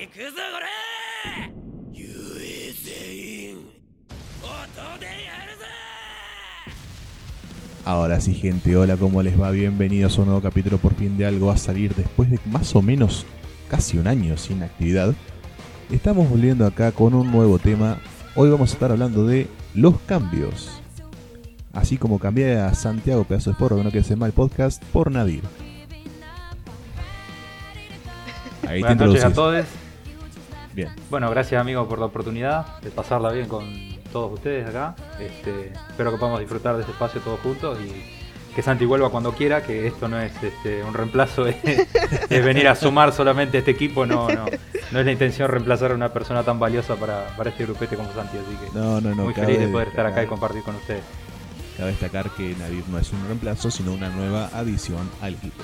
行くぞこれ遊泳全員音でやるぞ Ahora sí, gente, hola, ¿cómo les va? Bienvenidos a un nuevo capítulo por fin de algo a salir después de más o menos casi un año sin actividad. Estamos volviendo acá con un nuevo tema. Hoy vamos a estar hablando de los cambios. Así como cambié a Santiago Pedazo de Forro, que no quiere ser mal podcast, por Nadir. Ahí te Buenas noches a introducís. todos. Bien. Bueno, gracias amigo por la oportunidad de pasarla bien con todos ustedes acá. Este, espero que podamos disfrutar de este espacio todos juntos y que Santi vuelva cuando quiera, que esto no es este, un reemplazo, es, es venir a sumar solamente a este equipo, no, no, no es la intención reemplazar a una persona tan valiosa para, para este grupete como Santi, así que No, no, no. muy feliz de poder estar acá y compartir con ustedes. Cabe destacar que Nadir no es un reemplazo, sino una nueva adición al equipo.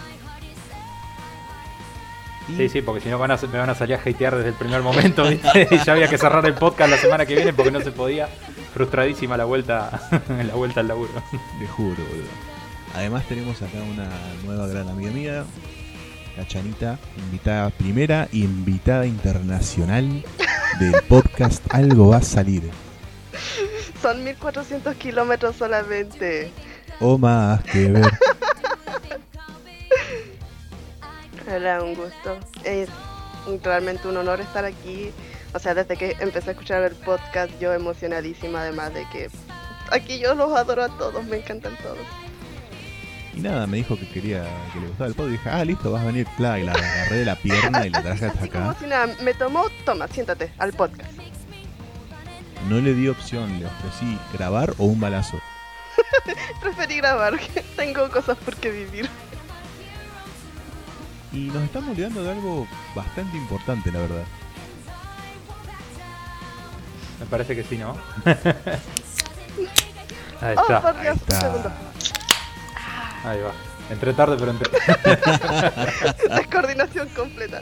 Y- Sí, sí, porque si no van a, me van a salir a hatear desde el primer momento, ¿viste? Y ya había que cerrar el podcast la semana que viene porque no se podía. Frustradísima la vuelta, la vuelta al laburo. Te juro, boludo. Además tenemos acá una nueva gran amiga mía, la Chanita, invitada primera y invitada internacional del podcast Algo va a salir. Son 1400 kilómetros solamente. O más que ver. Era un gusto. Es realmente un honor estar aquí. O sea, desde que empecé a escuchar el podcast, yo emocionadísima, además de que aquí yo los adoro a todos, me encantan todos. Y nada, me dijo que quería, que le gustaba el podcast. Y dije, ah, listo, vas a venir, pla, y la agarré de la pierna y la traje hasta Así como acá. si nada, me tomó, toma, siéntate, al podcast. No le di opción, le ofrecí grabar o un balazo. Preferí grabar, tengo cosas por qué vivir. Y nos estamos olvidando de algo bastante importante, la verdad. Me parece que sí, ¿no? Ahí Oh, está, por Dios, un está. ahí va. Entré tarde, pero entré. Descoordinación completa.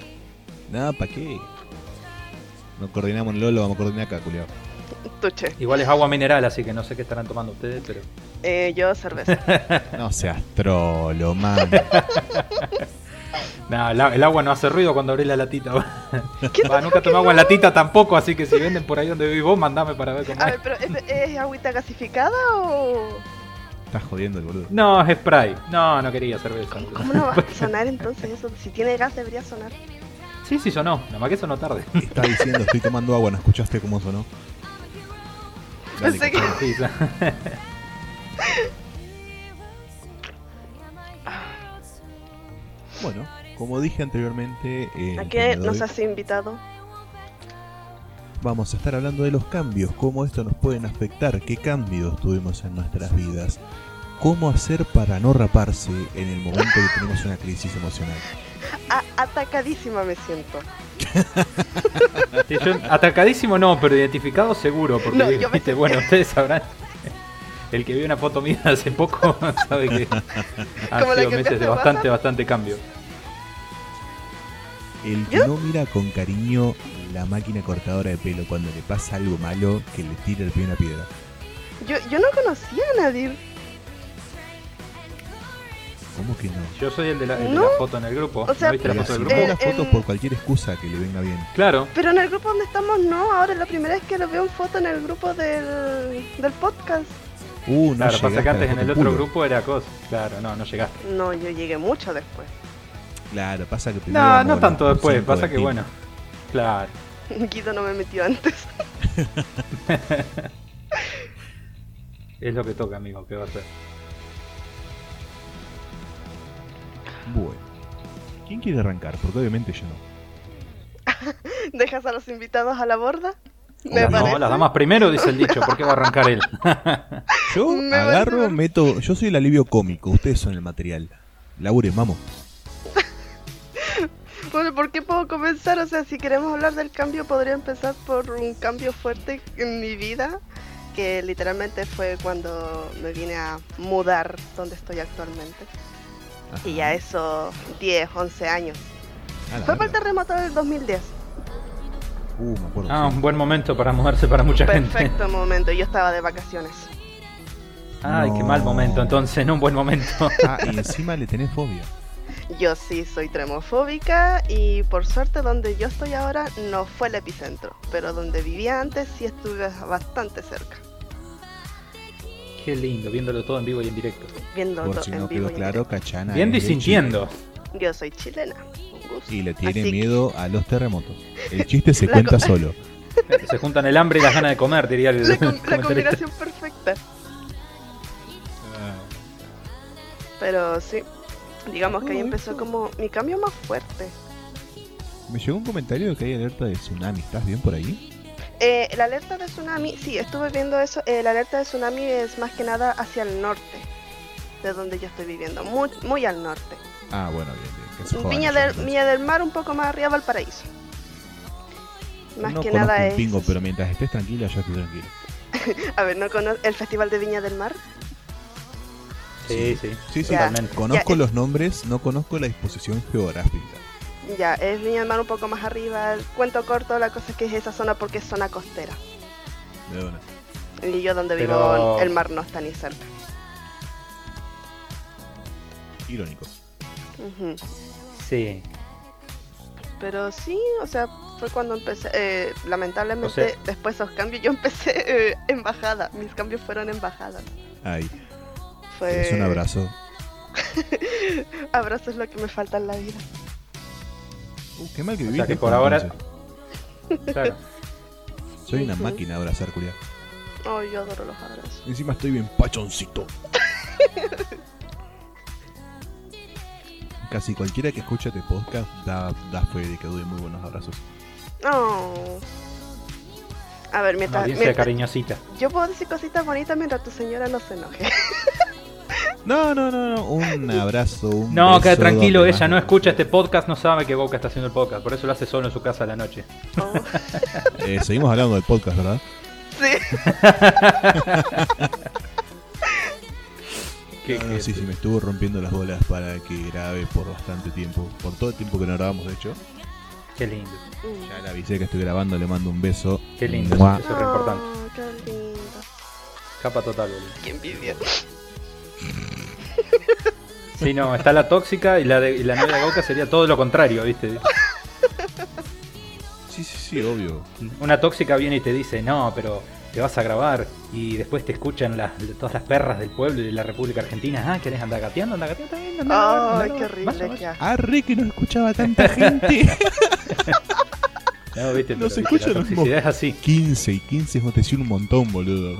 Nada, ¿para qué? No coordinamos en LOL, lo vamos a coordinar acá, culiao. Tuche. Igual es agua mineral, así que no sé qué estarán tomando ustedes, pero. Eh, yo cerveza. No seas trolo, man. Nada, el, agua no hace ruido cuando abrís la latita. ¿Quién Va, te nunca tomé agua en no? latita tampoco, así que si venden por ahí donde vivís vos, mandame para ver cómo A es. ver, pero ¿es, es agüita gasificada o...? Estás jodiendo el boludo. No, es spray. No, no quería cerveza. ¿Cómo no va a sonar entonces eso? Si tiene gas debería sonar. Sí, sí sonó. Nada más que sonó tarde. Está diciendo, estoy tomando agua, ¿no escuchaste cómo sonó? Dale, Pensé que- Bueno, como dije anteriormente, en ¿A qué nos has invitado? vamos a estar hablando de los cambios, cómo esto nos pueden afectar, qué cambios tuvimos en nuestras vidas, cómo hacer para no raparse en el momento que tenemos una crisis emocional. A- atacadísima me siento. Sí, yo- atacadísimo no, pero identificado seguro. Porque, No, me- bueno, ustedes sabrán. El que vio una foto mía hace poco sabe que han sido que meses de bastante, WhatsApp. bastante cambio. El que no mira con cariño la máquina cortadora de pelo cuando le pasa algo malo, que le tira el pie una piedra. Yo, yo no conocía a Nadir. ¿Cómo que no? Yo soy el de la, el de No. la foto en el grupo. O sea, ¿No viste la foto del grupo? Eh, las fotos en- por cualquier excusa que le venga bien. Claro. Pero en el grupo donde estamos no, ahora es la primera vez que lo veo en foto en el grupo del, del podcast. Uh, no Claro, pasa que antes en el otro culo. grupo era cosa. Claro, no, no llegaste. No, yo llegué mucho después. Claro, pasa que primero No, no tanto después. Pasa que team. bueno. Claro. Guido no me metió antes. Es lo que toca, amigo. ¿Qué va a hacer? Bueno. ¿Quién quiere arrancar? Porque obviamente yo no. ¿Dejas a los invitados a la borda? Me no, las damas primero, dice el dicho. ¿Por qué va a arrancar él? Yo Me agarro, parece- meto. Yo soy el alivio cómico, ustedes son el material. Laburen, vamos. Bueno, ¿por qué puedo comenzar? O sea, si queremos hablar del cambio, podría empezar por un cambio fuerte en mi vida, que literalmente fue cuando me vine a mudar donde estoy actualmente. Ajá. Y ya eso, 10, 11 años. Fue para el terremoto del 2010. Uh, me acuerdo. Ah, sí. un buen momento para mudarse para mucha gente. Perfecto momento, yo estaba de vacaciones. Ay, qué mal momento, entonces, no un buen momento. Ah, y encima le tenés fobia. Yo sí soy tremofóbica y por suerte donde yo estoy ahora no fue el epicentro, pero donde vivía antes sí estuve bastante cerca, Qué lindo, viéndolo todo en vivo y en directo. viendo Por si en no vivo quedó y en claro, Cachana. Viendo y sintiendo. Yo soy chilena. Y le tiene Así que- miedo a los terremotos. El chiste se cuenta solo. Se juntan el hambre y las ganas de comer, diría el La, com- la combinación perfecta. Pero sí, digamos que ahí empezó como mi cambio más fuerte. Me llegó un comentario de que hay alerta de tsunami. ¿Estás bien por ahí? Eh, la alerta de tsunami, sí, estuve viendo eso. eh, la alerta de tsunami es más que nada hacia el norte, de donde yo estoy viviendo, muy, muy al norte. Ah, bueno, bien, bien. Viña del. Viña del Mar, un poco más arriba, Valparaíso. Más no que conozco nada un es. pingo, pero mientras estés tranquila, yo estoy tranquilo. A ver, ¿no cono- el Festival de Viña del Mar? Sí, sí. Sí, sí, Ya. Totalmente. Conozco Ya. los nombres, no conozco la disposición geográfica. Ya, es Viña del Mar un poco más arriba. El cuento corto, la cosa es que es esa zona porque es zona costera. De una. Y yo donde Pero- vivo, el mar no está ni cerca. Irónico. Ujú. Sí. Pero sí, o sea, fue cuando empecé, eh, lamentablemente, O sea- después de esos cambios, yo empecé eh, en bajada. Mis cambios fueron en bajadas. Ay, Fue... es un abrazo. Abrazo es lo que me falta en la vida. Uh, qué mal que O sea viviste. que por ahora-. Claro. Soy una máquina de abrazar, culia. Oh, yo adoro los abrazos. Encima estoy bien pachoncito. Casi cualquiera que escucha este podcast da, da fe de que doy muy buenos abrazos. Oh. A ver, mientras, audiencia mientras- cariñosita. yo puedo decir cositas bonitas mientras tu señora no se enoje. No, no, no, no. Un abrazo, un No, beso, queda tranquilo, ella más no escucha este podcast, no sabe que Boca está haciendo el podcast, por eso lo hace solo en su casa a la noche. Oh, Eh, seguimos hablando del podcast, ¿verdad? sí. Que- No, no, que- sí, sí, me estuvo rompiendo las bolas para que grabe por bastante tiempo. Por todo el tiempo que no grabamos, de hecho. Qué lindo. Ya le avisé que estoy grabando, le mando un beso. qué lindo. Mua. Eso es re importante. Oh, qué lindo. Capa total, boludo. Qué envidia. Sí, no, está la tóxica y la, de, y la novia Boca sería todo lo contrario, ¿viste? Sí, sí, sí, obvio. Una tóxica viene y te dice, no, pero te vas a grabar y después te escuchan las, todas las perras del pueblo y de la República Argentina. Ah, ¿querés andar gateando? Anda gateando también. Anda, anda, Ay, qué horrible, asco. Arre que no escuchaba tanta gente. No, ¿viste? No Pero, se ¿viste? escuchan La toxicidad es así. 15 y 15 es un montón, boludo.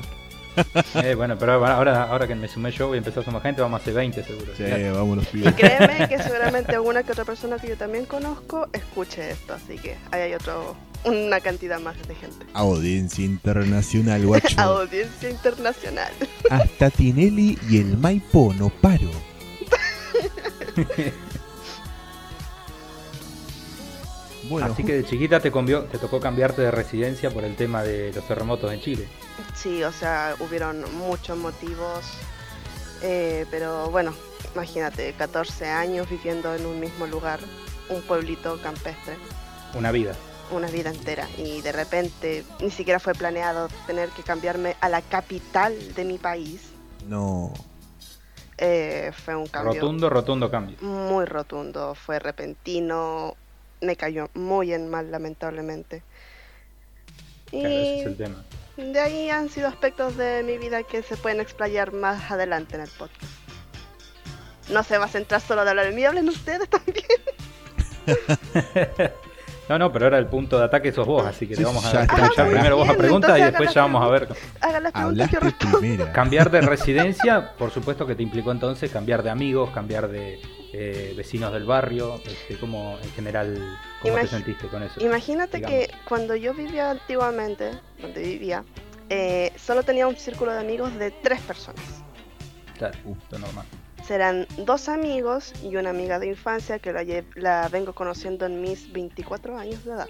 Eh, bueno, pero ahora, ahora que me sumé yo y empezó a sumar gente, vamos a hacer 20 seguro. Sí, vámonos, Y pibes. créeme que seguramente alguna que otra persona que yo también conozco escuche esto, así que ahí hay otro, una cantidad más de gente. Audiencia internacional, guacho. Audiencia internacional. Hasta Tinelli y el Maipo no paro. Bueno, Así que de chiquita te, convió- te tocó cambiarte de residencia por el tema de los terremotos en Chile. Sí, o sea, hubieron muchos motivos, eh, pero bueno, imagínate, 14 años viviendo en un mismo lugar, un pueblito campestre, Una vida. Una vida entera, y de repente ni siquiera fue planeado tener que cambiarme a la capital de mi país. no. Eh, fue un cambio Rotundo, rotundo cambio. muy rotundo, fue repentino, me cayó muy en mal lamentablemente. Claro, Y ese es el tema. de ahí han sido aspectos de mi vida que se pueden explayar más adelante en el podcast. No se va a centrar solo de hablar de mí, hablen ustedes también. No, no, pero ahora el punto de ataque sos vos, así que Sí, te vamos a escuchar primero vos a preguntas y después haga ya vamos a ver. Hagan las preguntas que. Cambiar de residencia, por supuesto que te implicó entonces cambiar de amigos, cambiar de eh, vecinos del barrio, este, como en general, ¿cómo te sentiste con eso? Imagínate digamos. que cuando yo vivía antiguamente, donde vivía, eh, solo tenía un círculo de amigos de tres personas. Claro, lo normal. Serán dos amigos y una amiga de infancia que la, lle- la vengo conociendo en mis 24 años de edad.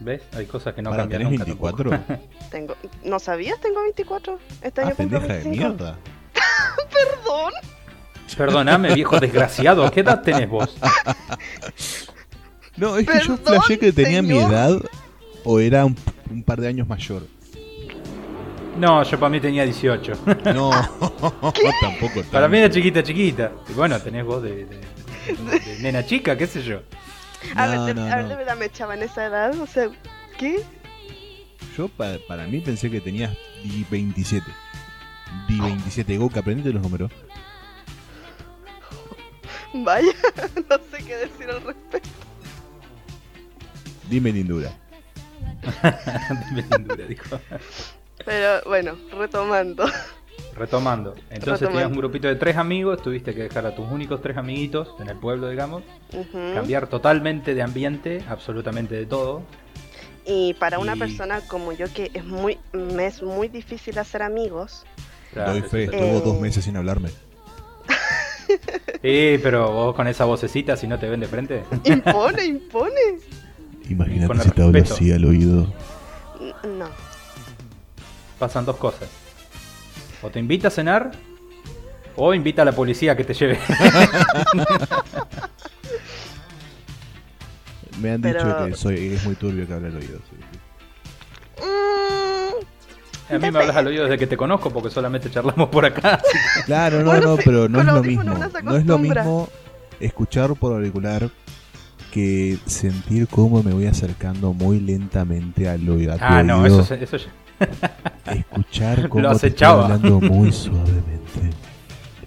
¿Ves? Hay cosas que no cambian ¿tenés nunca 24? tampoco. Tengo, ¿No sabías? Tengo 24. Este año ah, cumplo pendeja de 25. mierda. Perdón. Perdóname, viejo desgraciado, ¿qué edad tenés vos? No, es que yo flashé que tenía mi edad o era un, un par de años mayor. No, yo para mí tenía 18. No, tampoco tanto. para mí era chiquita, chiquita. Y bueno, tenés vos de, de de nena chica, qué sé yo. A ver, No, de, no, a ver, no. de verdad me echaba en esa edad, o sea, ¿qué? Yo pa- para mí pensé que tenías di 27. Di 27. Goku, aprendete los números. Vaya, no sé qué decir al respecto. Dime lindura. Dime lindura, dijo. Pero bueno, retomando. Retomando. Entonces Retomando. tenías un grupito de tres amigos, tuviste que dejar a tus únicos tres amiguitos en el pueblo, digamos. Cambiar totalmente de ambiente, absolutamente de todo. Y para una persona como yo que es muy, me es muy difícil hacer amigos, Claro, Doy fe, estuvo Eh. dos meses sin hablarme. Sí, pero vos con esa vocecita, si no te ven de frente. impone, impone. Imagínate si te hablo así al oído. No. Pasan dos cosas. O te invita a cenar, o invita a la policía a que te lleve. Me han dicho Pero- que soy es muy turbio que habla al oído. sí. Mm, A mí me hablas al oído desde que te conozco porque solamente charlamos por acá. Claro, no, Bueno, no, pero no es lo mismo. No es lo mismo escuchar por auricular que sentir cómo me voy acercando muy lentamente al oído. Ah, no, oído. eso, se- eso ya- Escuchar cómo Lo te estoy hablando muy suavemente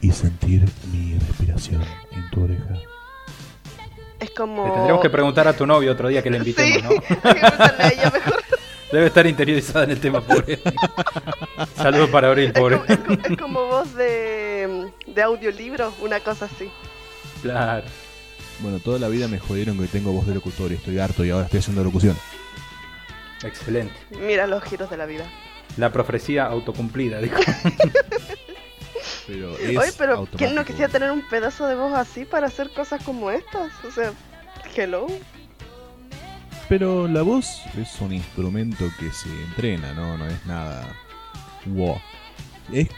y sentir mi respiración en tu oreja. es como. Le tendremos que preguntar a tu novio otro día que le Sí, invitemos, ¿no? hay que preguntarle a ella mejor. Debe estar interiorizada en el tema, pobre. Saludos para Abril, Es pobre. como, es como- es como voz de, de audiolibro, una cosa así. Claro. Bueno, toda la vida me jodieron que tengo voz de locutor y estoy harto y ahora estoy haciendo locución. Excelente. Mira los giros de la vida. La profecía autocumplida, dijo. Pero es Oye, pero ¿quién no quisiera tener un pedazo de voz así para hacer cosas como estas? O sea, hello. Pero la voz es un instrumento que se entrena, ¿no? No es nada. Wow. Es.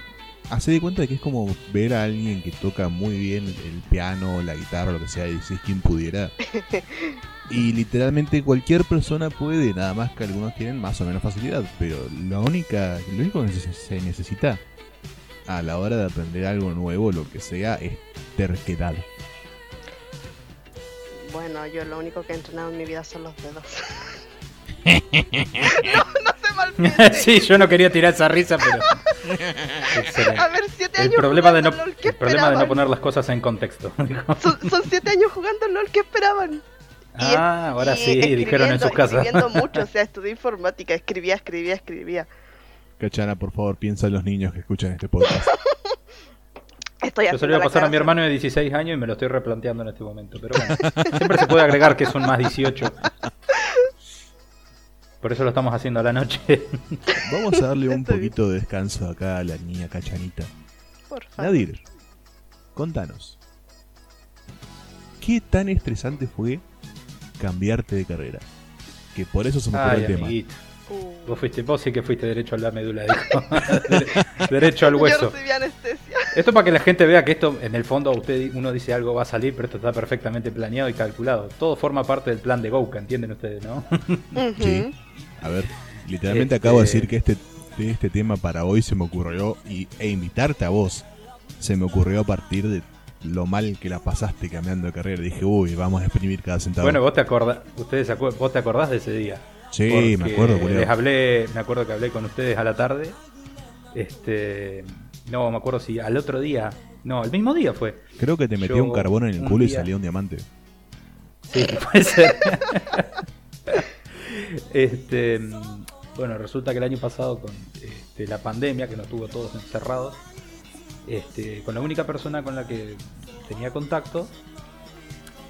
Hace de cuenta que es como ver a alguien que toca muy bien el piano, la guitarra, lo que sea, y decís quien pudiera. Y literalmente cualquier persona puede, nada más que algunos tienen más o menos facilidad. Pero la única, lo único que se necesita a la hora de aprender algo nuevo, lo que sea, es terquedad. Bueno, yo lo único que he entrenado en mi vida son los dedos. no, no se malpiense. sí, yo no quería tirar esa risa, pero. Excelente. A ver, siete El años problema, de no, jugando LOL, ¿qué el problema de no poner las cosas en contexto. son siete años jugando LOL, ¿qué esperaban? Ah, ahora y sí, dijeron en sus casas. Escribiendo mucho, o sea, estudié informática, escribía, escribía, escribía. Cachana, por favor, piensa en los niños que escuchan este podcast. Estoy Yo se lo iba a pasar a mi hermano de 16 años y me lo estoy replanteando en este momento. Pero bueno, siempre se puede agregar que son más 18. Por eso lo estamos haciendo a la noche. Vamos a darle un poquito de descanso acá a la niña Cachanita. Por favor. Nadir, contanos. ¿Qué tan estresante fue cambiarte de carrera? Que por eso se me ocurrió el tema. amiguito. Uh, Vos fuiste, vos sí que fuiste derecho a la médula, derecho al Yo hueso. recibí anestesia. Esto para que la gente vea que esto, en el fondo, usted uno dice algo va a salir, pero esto está perfectamente planeado y calculado. Todo forma parte del plan de Gouka, entienden ustedes, ¿no? Sí. A ver, literalmente Este- acabo de decir que este, de este tema para hoy se me ocurrió y, e invitarte a vos se me ocurrió a partir de lo mal que la pasaste cambiando de carrera. Dije, uy, vamos a exprimir cada centavo. Bueno, vos te acordás, ustedes vos te acordás de ese día. sí, me acuerdo, culiao. Les hablé, me acuerdo que hablé con ustedes a la tarde. Este, no, me acuerdo si al otro día, no, el mismo día fue. Creo que te metí yo un carbón en el culo y salió un diamante. Sí, puede ser. este, mm, bueno, resulta que el año pasado con este, la pandemia, que nos tuvo todos encerrados, este, con la única persona con la que tenía contacto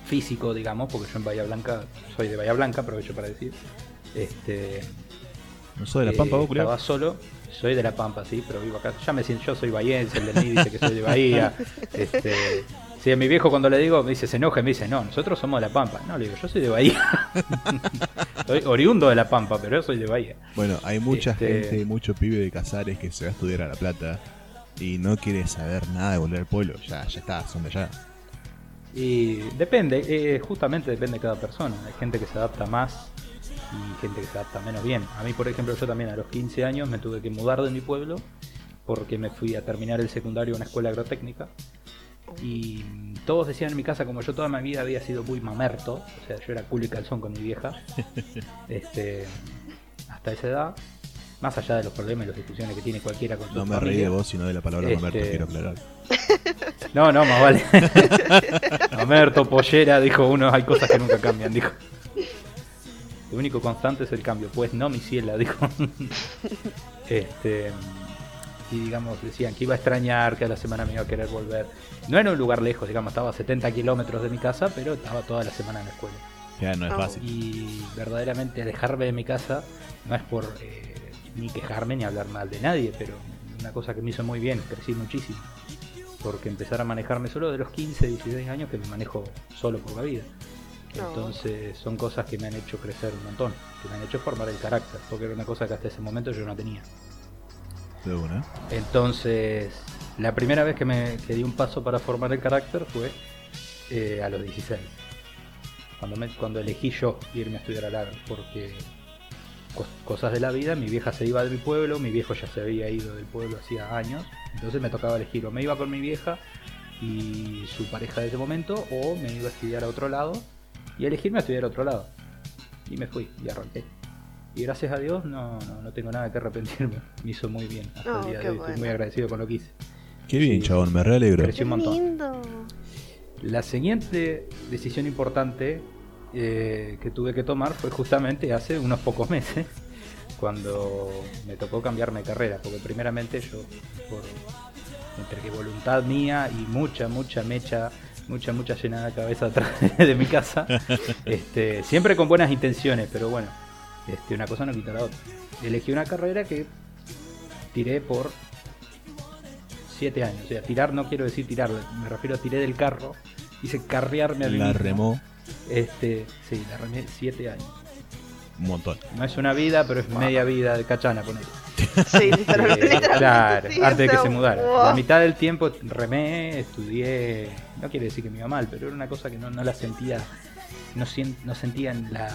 físico, digamos, porque yo en Bahía Blanca, soy de Bahía Blanca, aprovecho para decir, este, ¿No sos de la eh, Pampa, vos, culiao? estaba solo. Soy de La Pampa, sí, pero vivo acá. Ya me siento, yo soy bahiense, el de mí dice que soy de Bahía. Este, sí, a mi viejo cuando le digo, me dice, se enoja y me dice, no, nosotros somos de La Pampa. No, le digo, yo soy de Bahía. soy oriundo de La Pampa, pero yo soy de Bahía. Bueno, hay mucha Este- gente, mucho pibe de Casares que se va a estudiar a La Plata y no quiere saber nada de volver al pueblo. Ya, ya está, son de. Y depende, eh, justamente depende de cada persona. Hay gente que se adapta más y gente que se adapta menos bien. A mí, por ejemplo, yo también a los 15 años me tuve que mudar de mi pueblo porque me fui a terminar el secundario en una escuela agrotécnica y todos decían en mi casa, como yo toda mi vida había sido muy mamerto, o sea, yo era culo y calzón con mi vieja, este, hasta esa edad, más allá de los problemas y las discusiones que tiene cualquiera con su No me reí de vos, sino de la palabra Este- mamerto, quiero aclarar. No, no, más vale. Mamerto, pollera, dijo uno, hay cosas que nunca cambian, dijo. Lo único constante es el cambio, pues no mi ciela, dijo. Este, y digamos, decían que iba a extrañar, que a la semana me iba a querer volver. No era un lugar lejos, digamos, estaba a 70 kilómetros de mi casa, pero estaba toda la semana en la escuela. Ya no es Oh. fácil. Y verdaderamente alejarme de mi casa no es por eh, ni quejarme ni hablar mal de nadie, pero una cosa que me hizo muy bien, crecí muchísimo. Porque empezar a manejarme solo de los 15, 16 años que me manejo solo por la vida. No. Entonces son cosas que me han hecho crecer un montón, que me han hecho formar el carácter, porque era una cosa que hasta ese momento yo no tenía. De una. Entonces, la primera vez que me que di un paso para formar el carácter fue eh, a los 16. Cuando, me, cuando elegí yo irme a estudiar al agro, porque cosas de la vida, mi vieja se iba de mi pueblo, mi viejo ya se había ido del pueblo hacía años, entonces me tocaba elegir o me iba con mi vieja y su pareja de ese momento, o me iba a estudiar a otro lado y elegirme a estudiar a otro lado. Y me fui y arranqué. Y gracias a Dios no, no, no tengo nada que arrepentirme. Me hizo muy bien. Hasta el día de hoy estoy muy agradecido con lo que hice. Qué bien, Sí. chabón, me realegro. Crecí Qué un montón. lindo. La siguiente decisión importante eh, que tuve que tomar fue justamente hace unos pocos meses, cuando me tocó cambiarme de carrera, porque primeramente yo, por entre que voluntad mía y mucha, mucha mecha, mucha, mucha llenada de cabeza atrás de mi casa, este, siempre con buenas intenciones, pero bueno, este, una cosa no quita la otra. Elegí una carrera que tiré por siete años, o sea, tirar no quiero decir tirar, me refiero a tiré del carro, hice carrearme a mí La mismo. remó Este, sí, la remé siete años. un montón. No es una vida, pero es media vida de cachana, ponele. Sí, literalmente. Claro, sí, antes de que se mudara. wow. La mitad del tiempo remé, estudié. No quiere decir que me iba mal, pero era una cosa que no, no la sentía. No, sien- no sentía en la,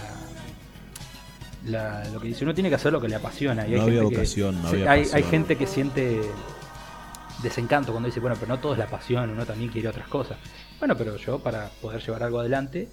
la- Lo que dice, uno tiene que hacer lo que le apasiona. Y hay No había gente que- vocación, no había hay, hay gente que siente desencanto cuando dice, bueno, pero no todo es la pasión, uno también quiere otras cosas. Bueno, pero yo para poder llevar algo adelante,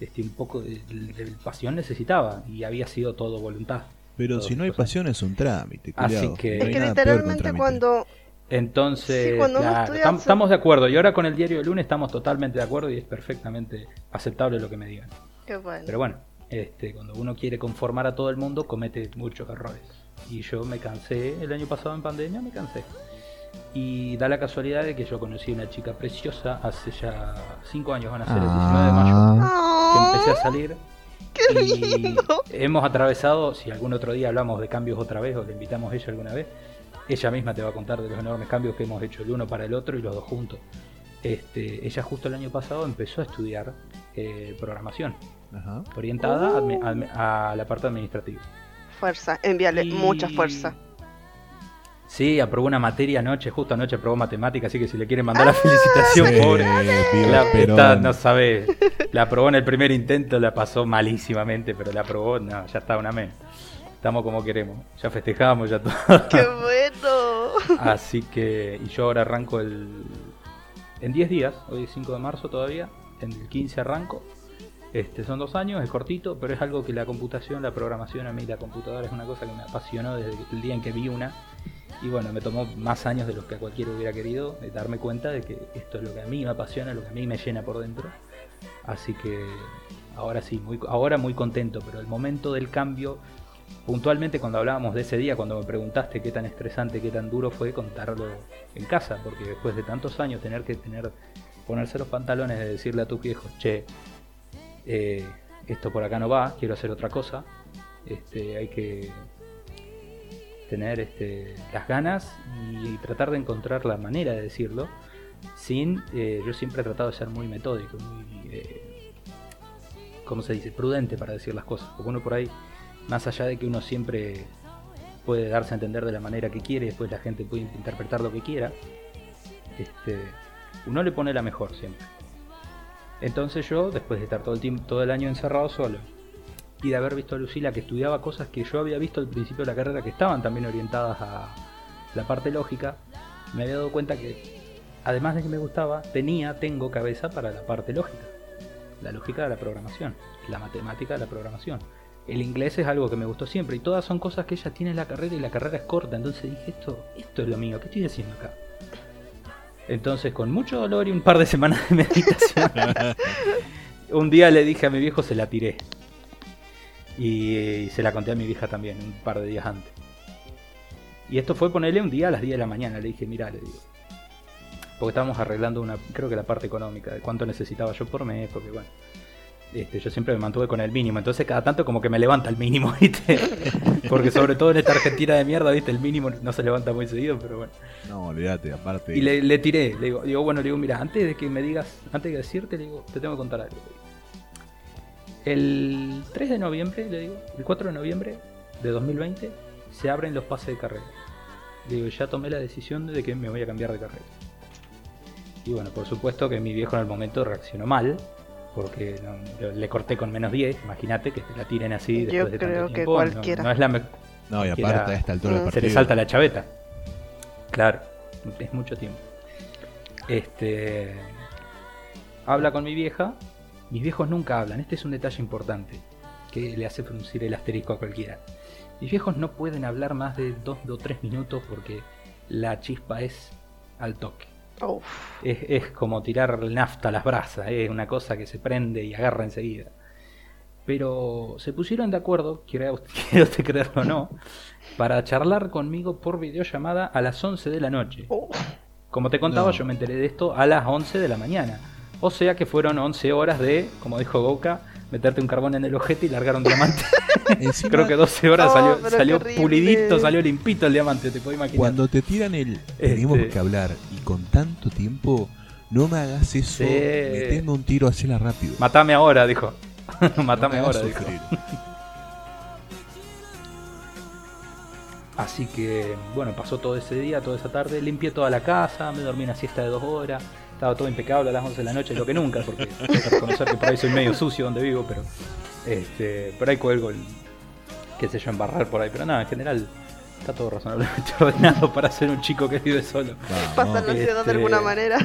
este, un poco de, de- de pasión necesitaba y había sido todo voluntad. Pero Todo si no hay pasión es un trámite, Así que- No Es literalmente cuando Entonces, Sí, cuando claro, tam- estamos de acuerdo. Y ahora con el diario del lunes estamos totalmente de acuerdo y es perfectamente aceptable lo que me digan. Qué bueno. Pero bueno, este, cuando uno quiere conformar a todo el mundo, comete muchos errores. Y yo me cansé, el año pasado en pandemia me cansé. Y da la casualidad de que yo conocí a una chica preciosa hace ya 5 años, van a ser el 19 de mayo, Ah. que empecé a salir. ¡Qué y lindo! hemos atravesado, si algún otro día hablamos de cambios otra vez o le invitamos a ella alguna vez, ella misma te va a contar de los enormes cambios que hemos hecho el uno para el otro y los dos juntos. Este, ella justo el año pasado empezó a estudiar eh, programación, Ajá. orientada admi- a la parte administrativa. Fuerza, envíale Y- mucha fuerza. Sí, aprobó una materia anoche, justo anoche aprobó matemática, así que si le quieren mandar la felicitación, Sí, pobre. La esta, no sabe, la aprobó en el primer intento, la pasó malísimamente, pero la aprobó, no, ya está una menos. Estamos como queremos, ya festejamos, ya todo. ¡Qué bueno! Así que, y yo ahora arranco el. En 10 días, hoy es 5 de marzo todavía, en el 15 arranco. Este, son dos años, es cortito, pero es algo que la computación, la programación, a mí la computadora es una cosa que me apasionó desde el día en que vi una. Y bueno, me tomó más años de los que cualquiera hubiera querido, de darme cuenta de que esto es lo que a mí me apasiona, lo que a mí me llena por dentro. Así que ahora sí, muy, ahora muy contento, pero el momento del cambio, puntualmente cuando hablábamos de ese día, cuando me preguntaste qué tan estresante, qué tan duro fue contarlo en casa, porque después de tantos años tener que tener, ponerse los pantalones de decirle a tus viejos, che, eh, esto por acá no va, quiero hacer otra cosa, este, hay que tener este, las ganas y tratar de encontrar la manera de decirlo sin eh, yo siempre he tratado de ser muy metódico muy eh, ¿cómo se dice? prudente para decir las cosas porque uno por ahí más allá de que uno siempre puede darse a entender de la manera que quiere después la gente puede interpretar lo que quiera este, uno le pone la mejor siempre entonces yo después de estar todo el tiempo todo el año encerrado solo y de haber visto a Lucila que estudiaba cosas que yo había visto al principio de la carrera que estaban también orientadas a la parte lógica, me había dado cuenta que además de que me gustaba, tenía, tengo cabeza para la parte lógica. La lógica de la programación, la matemática de la programación. El inglés es algo que me gustó siempre y todas son cosas que ella tiene en la carrera y la carrera es corta. Entonces dije, esto, esto es lo mío, ¿qué estoy haciendo acá? Entonces, con mucho dolor y un par de semanas de meditación, un día le dije a mi viejo, se la tiré. Y, se la conté a mi vieja también, un par de días antes. Y esto fue ponerle un día a las 10 de la mañana. Le dije, mira, le digo. Porque estábamos arreglando una, creo que la parte económica, de cuánto necesitaba yo por mes, porque bueno. Este, yo siempre me mantuve con el mínimo, entonces cada tanto como que me levanta el mínimo, ¿viste? Porque sobre todo en esta Argentina de mierda, ¿viste? El mínimo no se levanta muy seguido, pero bueno. No, olvídate, aparte. Y le, tiré, le digo, digo, bueno, le digo, mira, antes de que me digas, antes de decirte, le digo, te tengo que contar algo. El 3 de noviembre, le digo, el 4 de noviembre de 2020, se abren los pases de carrera. Le digo, ya tomé la decisión de que me voy a cambiar de carrera. Y bueno, por supuesto que mi viejo en el momento reaccionó mal, porque le corté con menos 10, imagínate que te la tiren así después Yo de creo tanto que tiempo. cualquiera. No, es la No, y aparte a esta altura del Se partido. le salta la chaveta. Claro, es mucho tiempo. Este. Habla con mi vieja. Mis viejos nunca hablan. Este es un detalle importante que le hace fruncir el asterisco a cualquiera. Mis viejos no pueden hablar más de 2 o 3 minutos porque la chispa es al toque. Es, es como tirar nafta a las brasas, es una cosa que se prende y agarra enseguida. Pero se pusieron de acuerdo, quiera usted, quiera usted creerlo o no, para charlar conmigo por videollamada a las 11 de la noche. Como te contaba, No. yo me enteré de esto a las 11 de la mañana. O sea que fueron 11 horas de, como dijo Goka, meterte un carbón en el ojete y largar un diamante. Encima, Creo que 12 horas Oh, salió, salió pulidito, salió limpito el diamante, te puedo imaginar. cuando te tiran el tenemos Este- que hablar y con tanto tiempo, no me hagas eso, Sí. meteme un tiro así la rápido. Matame ahora, dijo. Matame ahora, dijo. Así que, bueno, pasó todo ese día, toda esa tarde, limpié toda la casa, me dormí una siesta de dos horas, estaba todo impecable a las 11 de la noche, lo que nunca, porque hay que reconocer que por ahí soy medio sucio donde vivo, pero este, por ahí cuelgo el, qué sé yo, embarrar por ahí, pero nada, en general está todo razonablemente ordenado para ser un chico que vive solo. Pasa la ansiedad de Este- alguna manera.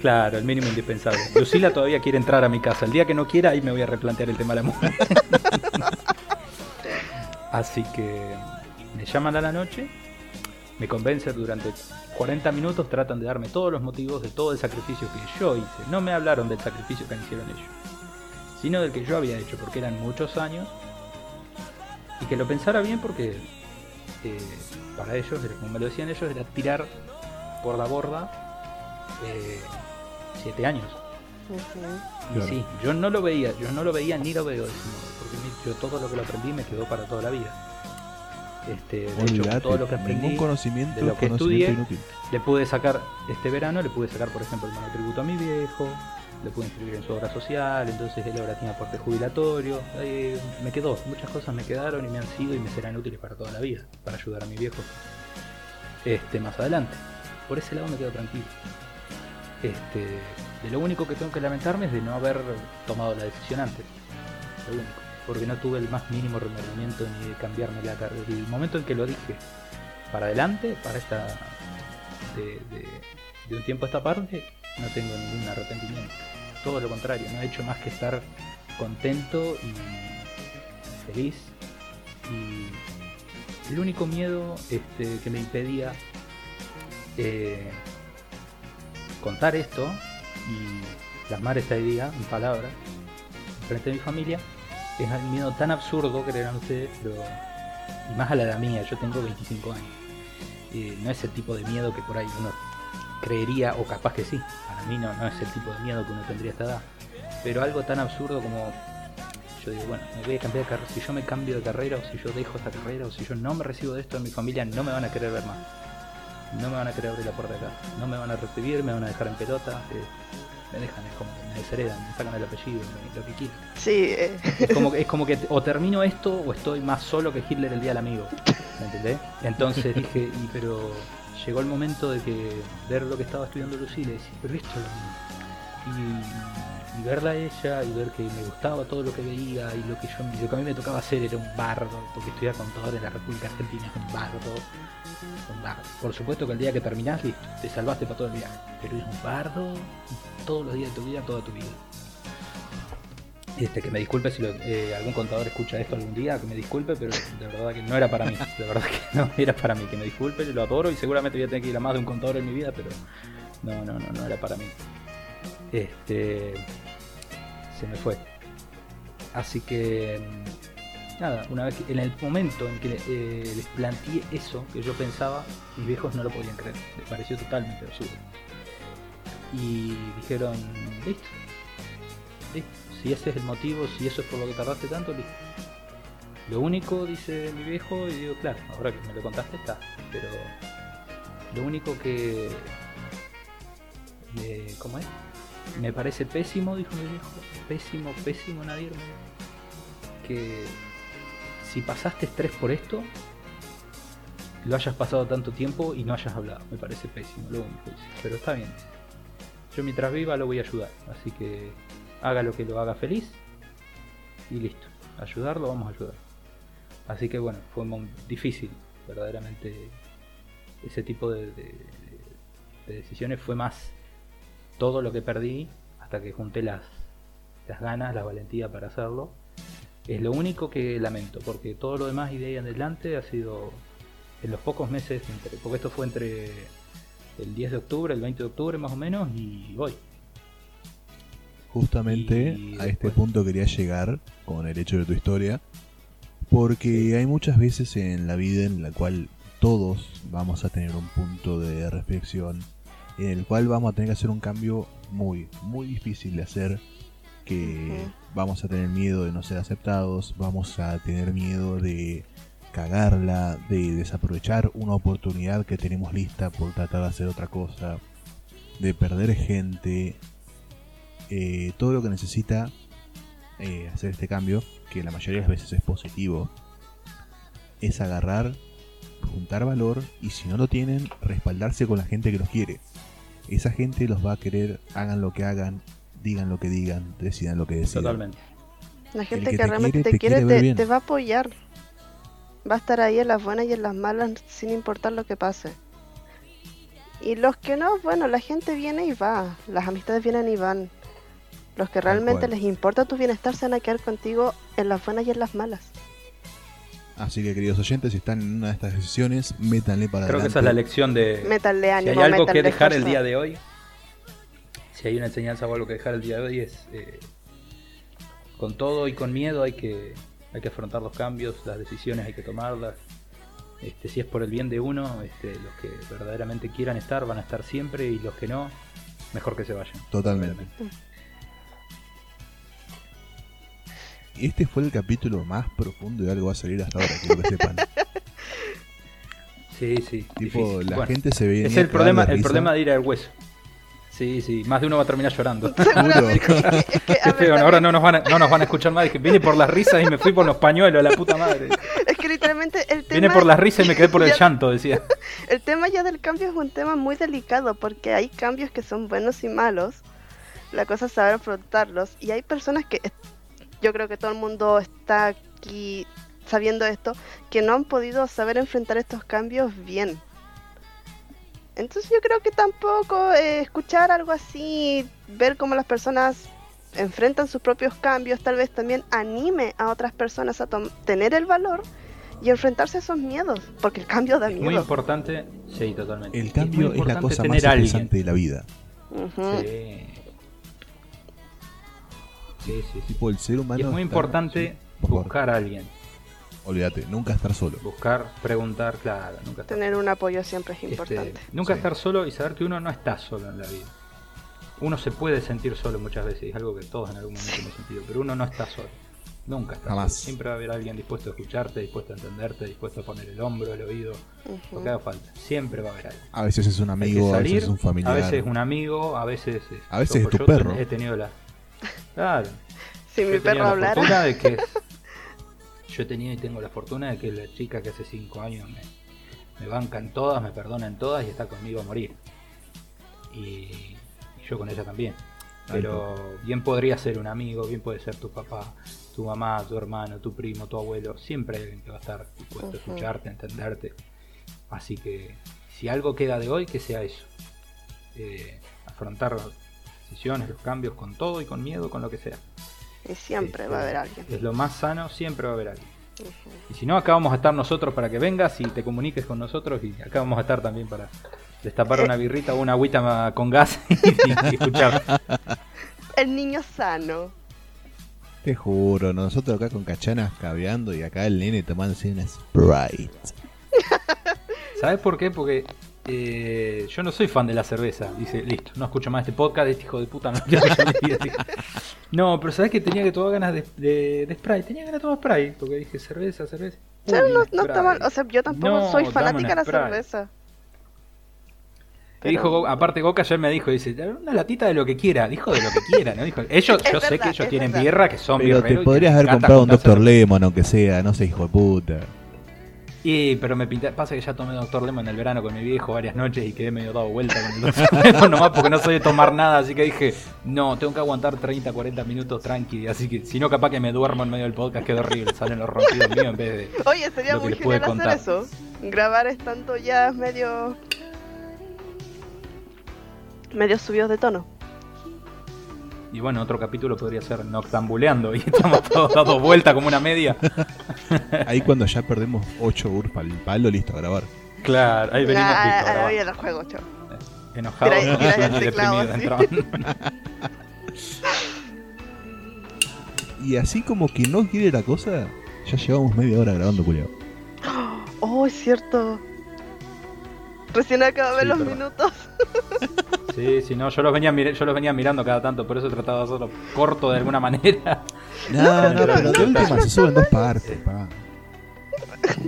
Claro, el mínimo indispensable. Lucila todavía quiere entrar a mi casa. El día que no quiera, ahí me voy a replantear el tema de la mujer. Así que me llaman a la noche, me convencen durante 40 minutos, tratan de darme todos los motivos de todo el sacrificio que yo hice. No me hablaron del sacrificio que hicieron ellos, sino del que yo había hecho, porque eran muchos años. Y que lo pensara bien porque eh, para ellos, como me lo decían ellos, era tirar por la borda eh, siete años. Y Claro. sí, yo no lo veía, yo no lo veía ni lo veo de ese modo, porque mi- yo todo lo que lo aprendí me quedó para toda la vida. Este, de hecho, todo lo que aprendí ningún conocimiento de lo que conocimiento estudié, inútil. le pude sacar este verano, le pude sacar por ejemplo el monotributo a mi viejo, le pude inscribir en su obra social, entonces él ahora tiene aporte jubilatorio, eh, me quedó, muchas cosas me quedaron y me han sido y me serán útiles para toda la vida, para ayudar a mi viejo este, más adelante. Por ese lado me quedo tranquilo. Este, de lo único que tengo que lamentarme es de no haber tomado la decisión antes. Lo único. Porque no tuve el más mínimo remordimiento ni de cambiarme la cara. El momento en que lo dije para adelante, para esta. de, de- de un tiempo a esta parte, no tengo ningún arrepentimiento. Todo lo contrario, no he hecho más que estar contento y feliz. Y el único miedo este, que me impedía eh, contar esto y plasmar esta idea en palabras frente a mi familia es el miedo tan absurdo, creerán ustedes, pero y más a la edad mía, yo tengo 25 años. Eh, no es el tipo de miedo que por ahí uno creería, o capaz que sí, para mí no, no es el tipo de miedo que uno tendría a esta edad, pero algo tan absurdo como yo digo, bueno, me voy a cambiar de carrera, si yo me cambio de carrera, o si yo dejo esta carrera, o si yo no me recibo de esto en mi familia, no me van a querer ver más. No me van a querer abrir la puerta de acá. No me van a recibir, me van a dejar en pelota. eh, me dejan, es como me desheredan, me sacan el apellido, lo que quieran. Sí, eh, Es como, que- es como que o termino esto o estoy más solo que Hitler el día del amigo. ¿Me entendés? Entonces dije, y pero llegó el momento de que ver lo que estaba estudiando Lucila y decir, pero esto es lo. Y y verla a ella y ver que me gustaba todo lo que veía y lo que yo lo que a mí me tocaba hacer era un bardo, porque estudiar contador en la República Argentina es un bardo. Bardo. Por supuesto que el día que terminás, listo, te salvaste para todo el viaje. Pero es un bardo todos los días de tu vida, toda tu vida. Este, que me disculpe si eh, algún contador escucha esto algún día, que me disculpe, pero de verdad que no era para mí. De verdad que no era para mí, que me disculpe, lo adoro y seguramente voy a tener que ir a más de un contador en mi vida, pero no, no, no, no era para mí. Este. Se me fue. Así que. Nada, una vez que, en el momento en que eh, les planteé eso que yo pensaba, mis viejos no lo podían creer. Les pareció totalmente absurdo. Y dijeron, listo. Listo. Si ese es el motivo, si eso es por lo que tardaste tanto, listo. Lo único, dice mi viejo, y digo, claro, ahora que me lo contaste está. Pero lo único que... ¿Cómo es? Me parece pésimo, dijo mi viejo. Pésimo, pésimo, Nadir. Que si pasaste estrés por esto, lo hayas pasado tanto tiempo y no hayas hablado. Me parece pésimo. Pero está bien. Yo mientras viva lo voy a ayudar. Así que haga lo que lo haga feliz. Y listo. Ayudarlo, vamos a ayudar. Así que bueno, fue muy difícil. Verdaderamente ese tipo de decisiones fue más todo lo que perdí hasta que junté las, las ganas, la valentía para hacerlo. Es lo único que lamento, porque todo lo demás y de ahí en adelante ha sido en los pocos meses, entre, porque esto fue entre el 10 de octubre, el 20 de octubre más o menos, y hoy. Justamente Y a este punto quería llegar con el hecho de tu historia, porque hay muchas veces en la vida en la cual todos vamos a tener un punto de reflexión en el cual vamos a tener que hacer un cambio muy, muy difícil de hacer, que vamos a tener miedo de no ser aceptados, vamos a tener miedo de cagarla, de desaprovechar una oportunidad que tenemos lista por tratar de hacer otra cosa, de perder gente, eh, todo lo que necesita eh, hacer este cambio, que la mayoría de las veces es positivo, es agarrar, juntar valor y si no lo tienen, respaldarse con la gente que los quiere. Esa gente los va a querer, hagan lo que hagan, digan lo que digan, decidan lo que decidan. Totalmente. La gente que que, te realmente quiere, te te quiere, te, te va a apoyar. Va a estar ahí en las buenas y en las malas sin importar lo que pase. Y los que no, bueno, la gente viene y va. Las amistades vienen y van. Los que realmente les importa tu bienestar se van a quedar contigo en las buenas y en las malas. Así que queridos oyentes, si están en una de estas decisiones, métanle para Creo que esa es la lección de... Métanle Si ánimo, hay algo que métanle dejar el día de hoy, si hay una enseñanza o algo que dejar el día de hoy es eh, con todo y con miedo hay que hay que afrontar los cambios, las decisiones hay que tomarlas. Este, si es por el bien de uno, este, los que verdaderamente quieran estar van a estar siempre y los que no, mejor que se vayan. Totalmente. Este fue el capítulo más profundo de algo va a salir hasta ahora, quiero que sepan. Sí, sí. tipo, difícil. la Bueno, gente se ve. es el problema, el problema de ir al hueso. Sí, sí, más de uno va a terminar llorando. Seguramente. es que, Qué feo, ahora no nos, van a, no nos van a escuchar más. Dije, vine por las risas y me fui por los pañuelos, la puta madre. Es que literalmente el tema... Vine por las risas y me quedé por el llanto, decía. El tema ya del cambio es un tema muy delicado porque hay cambios que son buenos y malos. La cosa es saber afrontarlos. Y hay personas que, yo creo que todo el mundo está aquí sabiendo esto, que no han podido saber enfrentar estos cambios bien. Entonces yo creo que tampoco eh, escuchar algo así, ver cómo las personas enfrentan sus propios cambios, tal vez también anime a otras personas a tener el valor y enfrentarse a esos miedos, porque el cambio da Es miedo. muy importante, sí, totalmente. El cambio es la cosa más estresante de la vida. Sí. Sí, sí, sí. Tipo, el ser humano. Y es muy está- importante buscar a alguien. Olvídate, nunca estar solo. Buscar, preguntar, claro, nunca estar, Tener un apoyo siempre es este, importante. nunca Sí. estar solo y saber que uno no está solo en la vida. Uno se puede sentir solo muchas veces, es algo que todos en algún momento hemos sentido, pero uno no está solo. Nunca está Jamás. solo. Siempre va a haber alguien dispuesto a escucharte, dispuesto a entenderte, dispuesto a poner el hombro, el oído, lo que haga falta. Siempre va a haber alguien. A veces es un amigo, a veces es un familiar. A veces un amigo, a veces es, A veces es tu yo perro. He tenido la. Claro. Si mi perro la hablara, fortuna de que. Yo he tenido y tengo la fortuna de que la chica que hace 5 años me, me banca en todas, me perdona en todas y está conmigo a morir. Y, y yo con ella también. Pero bien podría ser un amigo, bien puede ser tu papá, tu mamá, tu hermano, tu primo, tu abuelo. Siempre hay alguien que va a estar dispuesto a escucharte, a entenderte. Así que si algo queda de hoy, que sea eso. Eh, afrontar las decisiones, los cambios con todo y con miedo, con lo que sea. Y siempre Este, va a haber alguien. Es lo más sano, siempre va a haber alguien. Y si no, acá vamos a estar nosotros para que vengas y te comuniques con nosotros. Y acá vamos a estar también para destapar una birrita o una agüita con gas y, y escuchar. El niño sano. Te juro, nosotros acá con cachanas cabeando y acá el nene tomándose una Sprite. ¿Sabes por qué? Porque eh, yo no soy fan de la cerveza. Dice, listo, no escucho más este podcast, este hijo de puta no No, pero sabes que tenía que tomar ganas de, de, de Sprite. Tenía ganas de tomar Sprite, porque dije cerveza, cerveza. Uy, no, no está mal. Sprite. O sea, yo tampoco No, soy fanática de la cerveza. Dijo, aparte Goka ayer me dijo, dice, una latita de lo que quiera, dijo de lo que quiera, ¿no? Dijo, ellos, Es yo sé que ellos tienen verdad. birra, que son Pero te podrías haber comprado un Dr. Lemon, aunque sea, no sé, hijo de puta. Y, pero me pinta, pasa que ya tomé Dr. Lemon en el verano con mi viejo varias noches y quedé medio dado vuelta con el. Lemon nomás porque no soy de tomar nada, así que dije, no, tengo que aguantar 30, 40 minutos tranqui, así que si no capaz que me duermo en medio del podcast, queda horrible, salen los ronquidos míos en vez de... Oye, sería Lo que muy les genial hacer contar. eso. Grabar estando ya medio. medio subidos de tono. Y bueno, otro capítulo podría ser noctambuleando y estamos todos dados vuelta como una media. Ahí cuando ya perdemos 8 URF al palo, listo a grabar. Claro, ahí venimos Ah, listo, ah, grabando. oye, el juego, chao. enojados Tira- tira el y deprimidos. Y así como que no quiere la cosa, ya llevamos media hora grabando, culiao. Oh, es cierto. Recién acabo de ver Sí, los perdón. minutos. Sí, sí, no, yo los venía yo los venía mirando cada tanto, por eso he tratado de hacerlo corto de alguna manera. No, no, no, pero no, de no, última no, se suben dos partes, pa.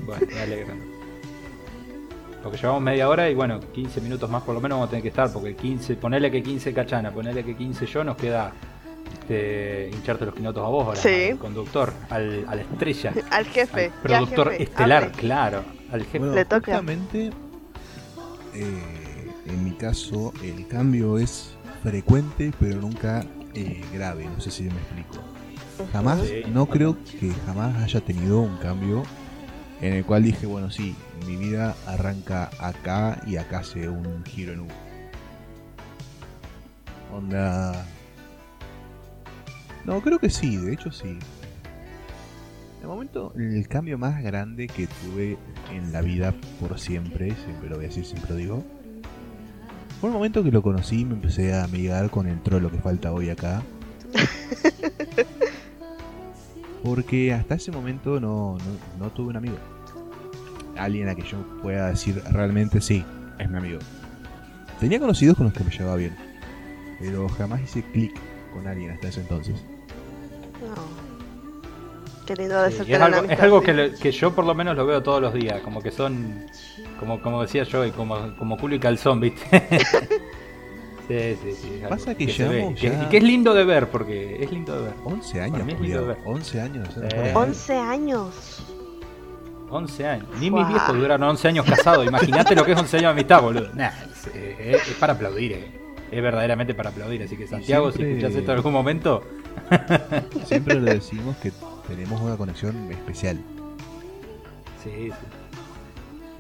Bueno, me alegro. Porque llevamos media hora y bueno, 15 minutos más por lo menos vamos a tener que estar, porque 15, ponele que 15 cachana, ponele que 15 yo, nos queda este, hincharte los quinotos a vos ahora, Sí. al conductor, al, a la estrella, Al jefe. al productor jefe, estelar, hable. claro, al jefe. Bueno, Le toca. justamente, eh, en mi caso, el cambio es frecuente, pero nunca eh, grave. No sé si me explico. Jamás, no creo que jamás haya tenido un cambio en el cual dije, bueno, sí, mi vida arranca acá y acá hace un giro en U. Onda. No, creo que sí, de hecho sí. De momento, el cambio más grande que tuve en la vida por siempre, siempre lo voy a decir, siempre lo digo, fue el momento que lo conocí y me empecé a amigar con el trolo que falta hoy acá. Porque hasta ese momento no, no, no tuve un amigo. Alguien a que yo pueda decir realmente sí, es mi amigo. Tenía conocidos con los que me llevaba bien, pero jamás hice clic con alguien hasta ese entonces. Qué lindo de Sí, es algo, es algo que, le- que yo por lo menos lo veo todos los días, como que son, como, como decía yo, y como, como culo y calzón, ¿viste? sí, sí, sí. es Pasa que ve, llevamos que- ya- y que es lindo de ver, porque es lindo de ver. 11 años, es lindo culiao, ver. 11 años. Sí. ¿sabes? 11 años. 11 años. Ni Guau. mis viejos duraron 11 años casados. Imagínate lo que es 11 años de amistad, boludo. Nah, es, eh, es para aplaudir, eh. Es verdaderamente para aplaudir. Así que Santiago, Siempre- si escuchas esto en algún momento, Siempre le decimos que tenemos una conexión especial sí, sí.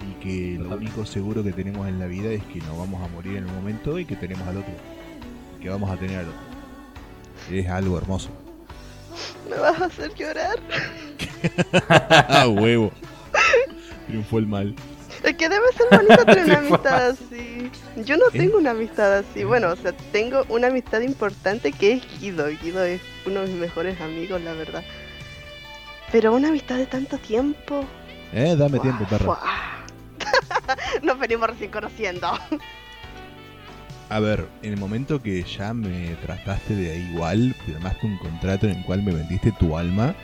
y que lo único seguro que tenemos en la vida es que nos vamos a morir en un momento y que tenemos al otro. Que vamos a tener al otro. Es algo hermoso. Me vas a hacer llorar. ¡Ah, huevo! Triunfó el mal. Es que debe ser bonito tener una amistad así. Yo no tengo una amistad así. Bueno, o sea, tengo una amistad importante que es Guido. Guido es uno de mis mejores amigos, la verdad. Pero una amistad de tanto tiempo. Eh, dame tiempo, perro. Nos venimos recién conociendo. A ver, en el momento que ya me trataste de ahí igual, firmaste un contrato en el cual me vendiste tu alma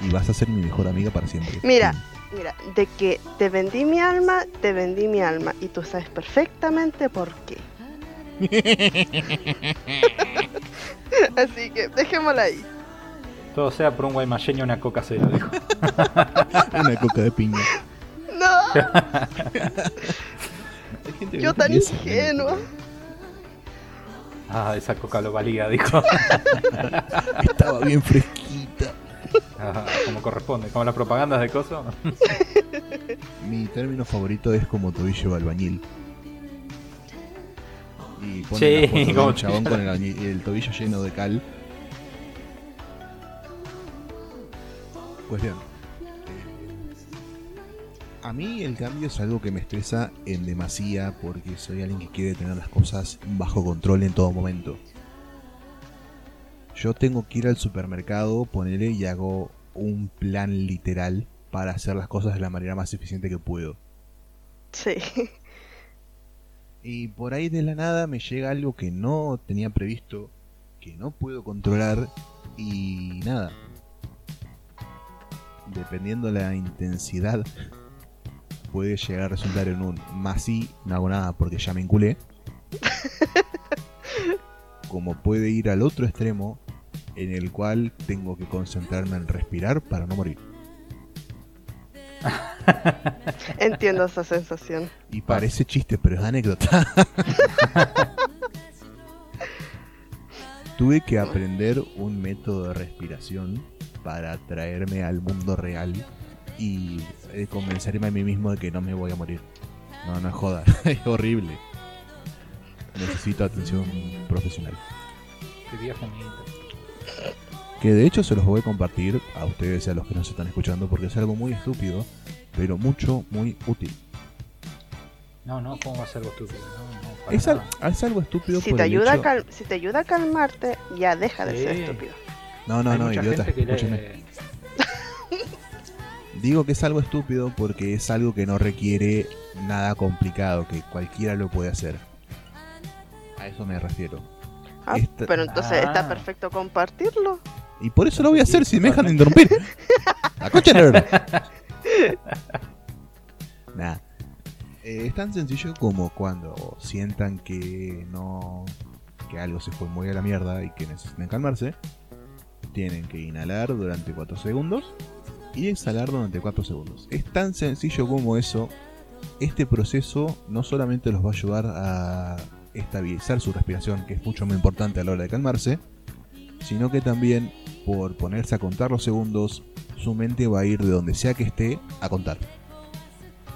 y vas a ser mi mejor amiga para siempre. Mira. Mira, de que te vendí mi alma, te vendí mi alma. Y tú sabes perfectamente por qué. Así que dejémosla ahí. Todo sea por un guaymayeño y una coca cero, dijo. Una coca de piña. No, yo tan eso, ingenua. Ah, esa coca lo valía, dijo. Estaba bien fresquita. Ah, como corresponde, como las propagandas de coso. Mi término favorito es como tobillo albañil. Y pone Sí, la foto de un chabón con el, el tobillo lleno de cal. Cuestión. A mí el cambio es algo que me estresa en demasía porque soy alguien que quiere tener las cosas bajo control en todo momento. Yo tengo que ir al supermercado, ponerle y hago un plan literal para hacer las cosas de la manera más eficiente que puedo. Sí. Y por ahí de la nada me llega algo que no tenía previsto, que no puedo controlar y nada. Dependiendo la intensidad, puede llegar a resultar en un más sí, no hago nada porque ya me enculé. Como puede ir al otro extremo, en el cual tengo que concentrarme en respirar para no morir. Entiendo esa sensación. Y parece chiste, pero es anécdota. Tuve que aprender un método de respiración para traerme al mundo real y eh, convencerme a mí mismo de que no me voy a morir. No, no es joda, es horrible. Necesito atención profesional. Qué. Que de hecho se los voy a compartir a ustedes y a los que nos están escuchando porque es algo muy estúpido, pero mucho, muy útil. No, no, ¿cómo va a ser algo estúpido? No, no, para Es, al- nada. es algo estúpido Si por te, ayuda a cal- si te ayuda a calmarte, ya deja de ser estúpido. No, no, Hay no, mucha idiota, gente que lee- escúchame. Digo que es algo estúpido porque es algo que no requiere nada complicado, que cualquiera lo puede hacer. A eso me refiero. Ah, Esta- pero entonces Ah. está perfecto compartirlo. Y por eso lo voy a hacer si me dejan de interrumpir. La concha. Eh, es tan sencillo como cuando sientan que no. que algo se fue muy a la mierda y que necesitan calmarse. Tienen que inhalar durante 4 segundos y exhalar durante 4 segundos. Es tan sencillo como eso. Este proceso no solamente los va a ayudar a estabilizar su respiración, que es mucho más importante a la hora de calmarse, sino que también por ponerse a contar los segundos, su mente va a ir de donde sea que esté a contar.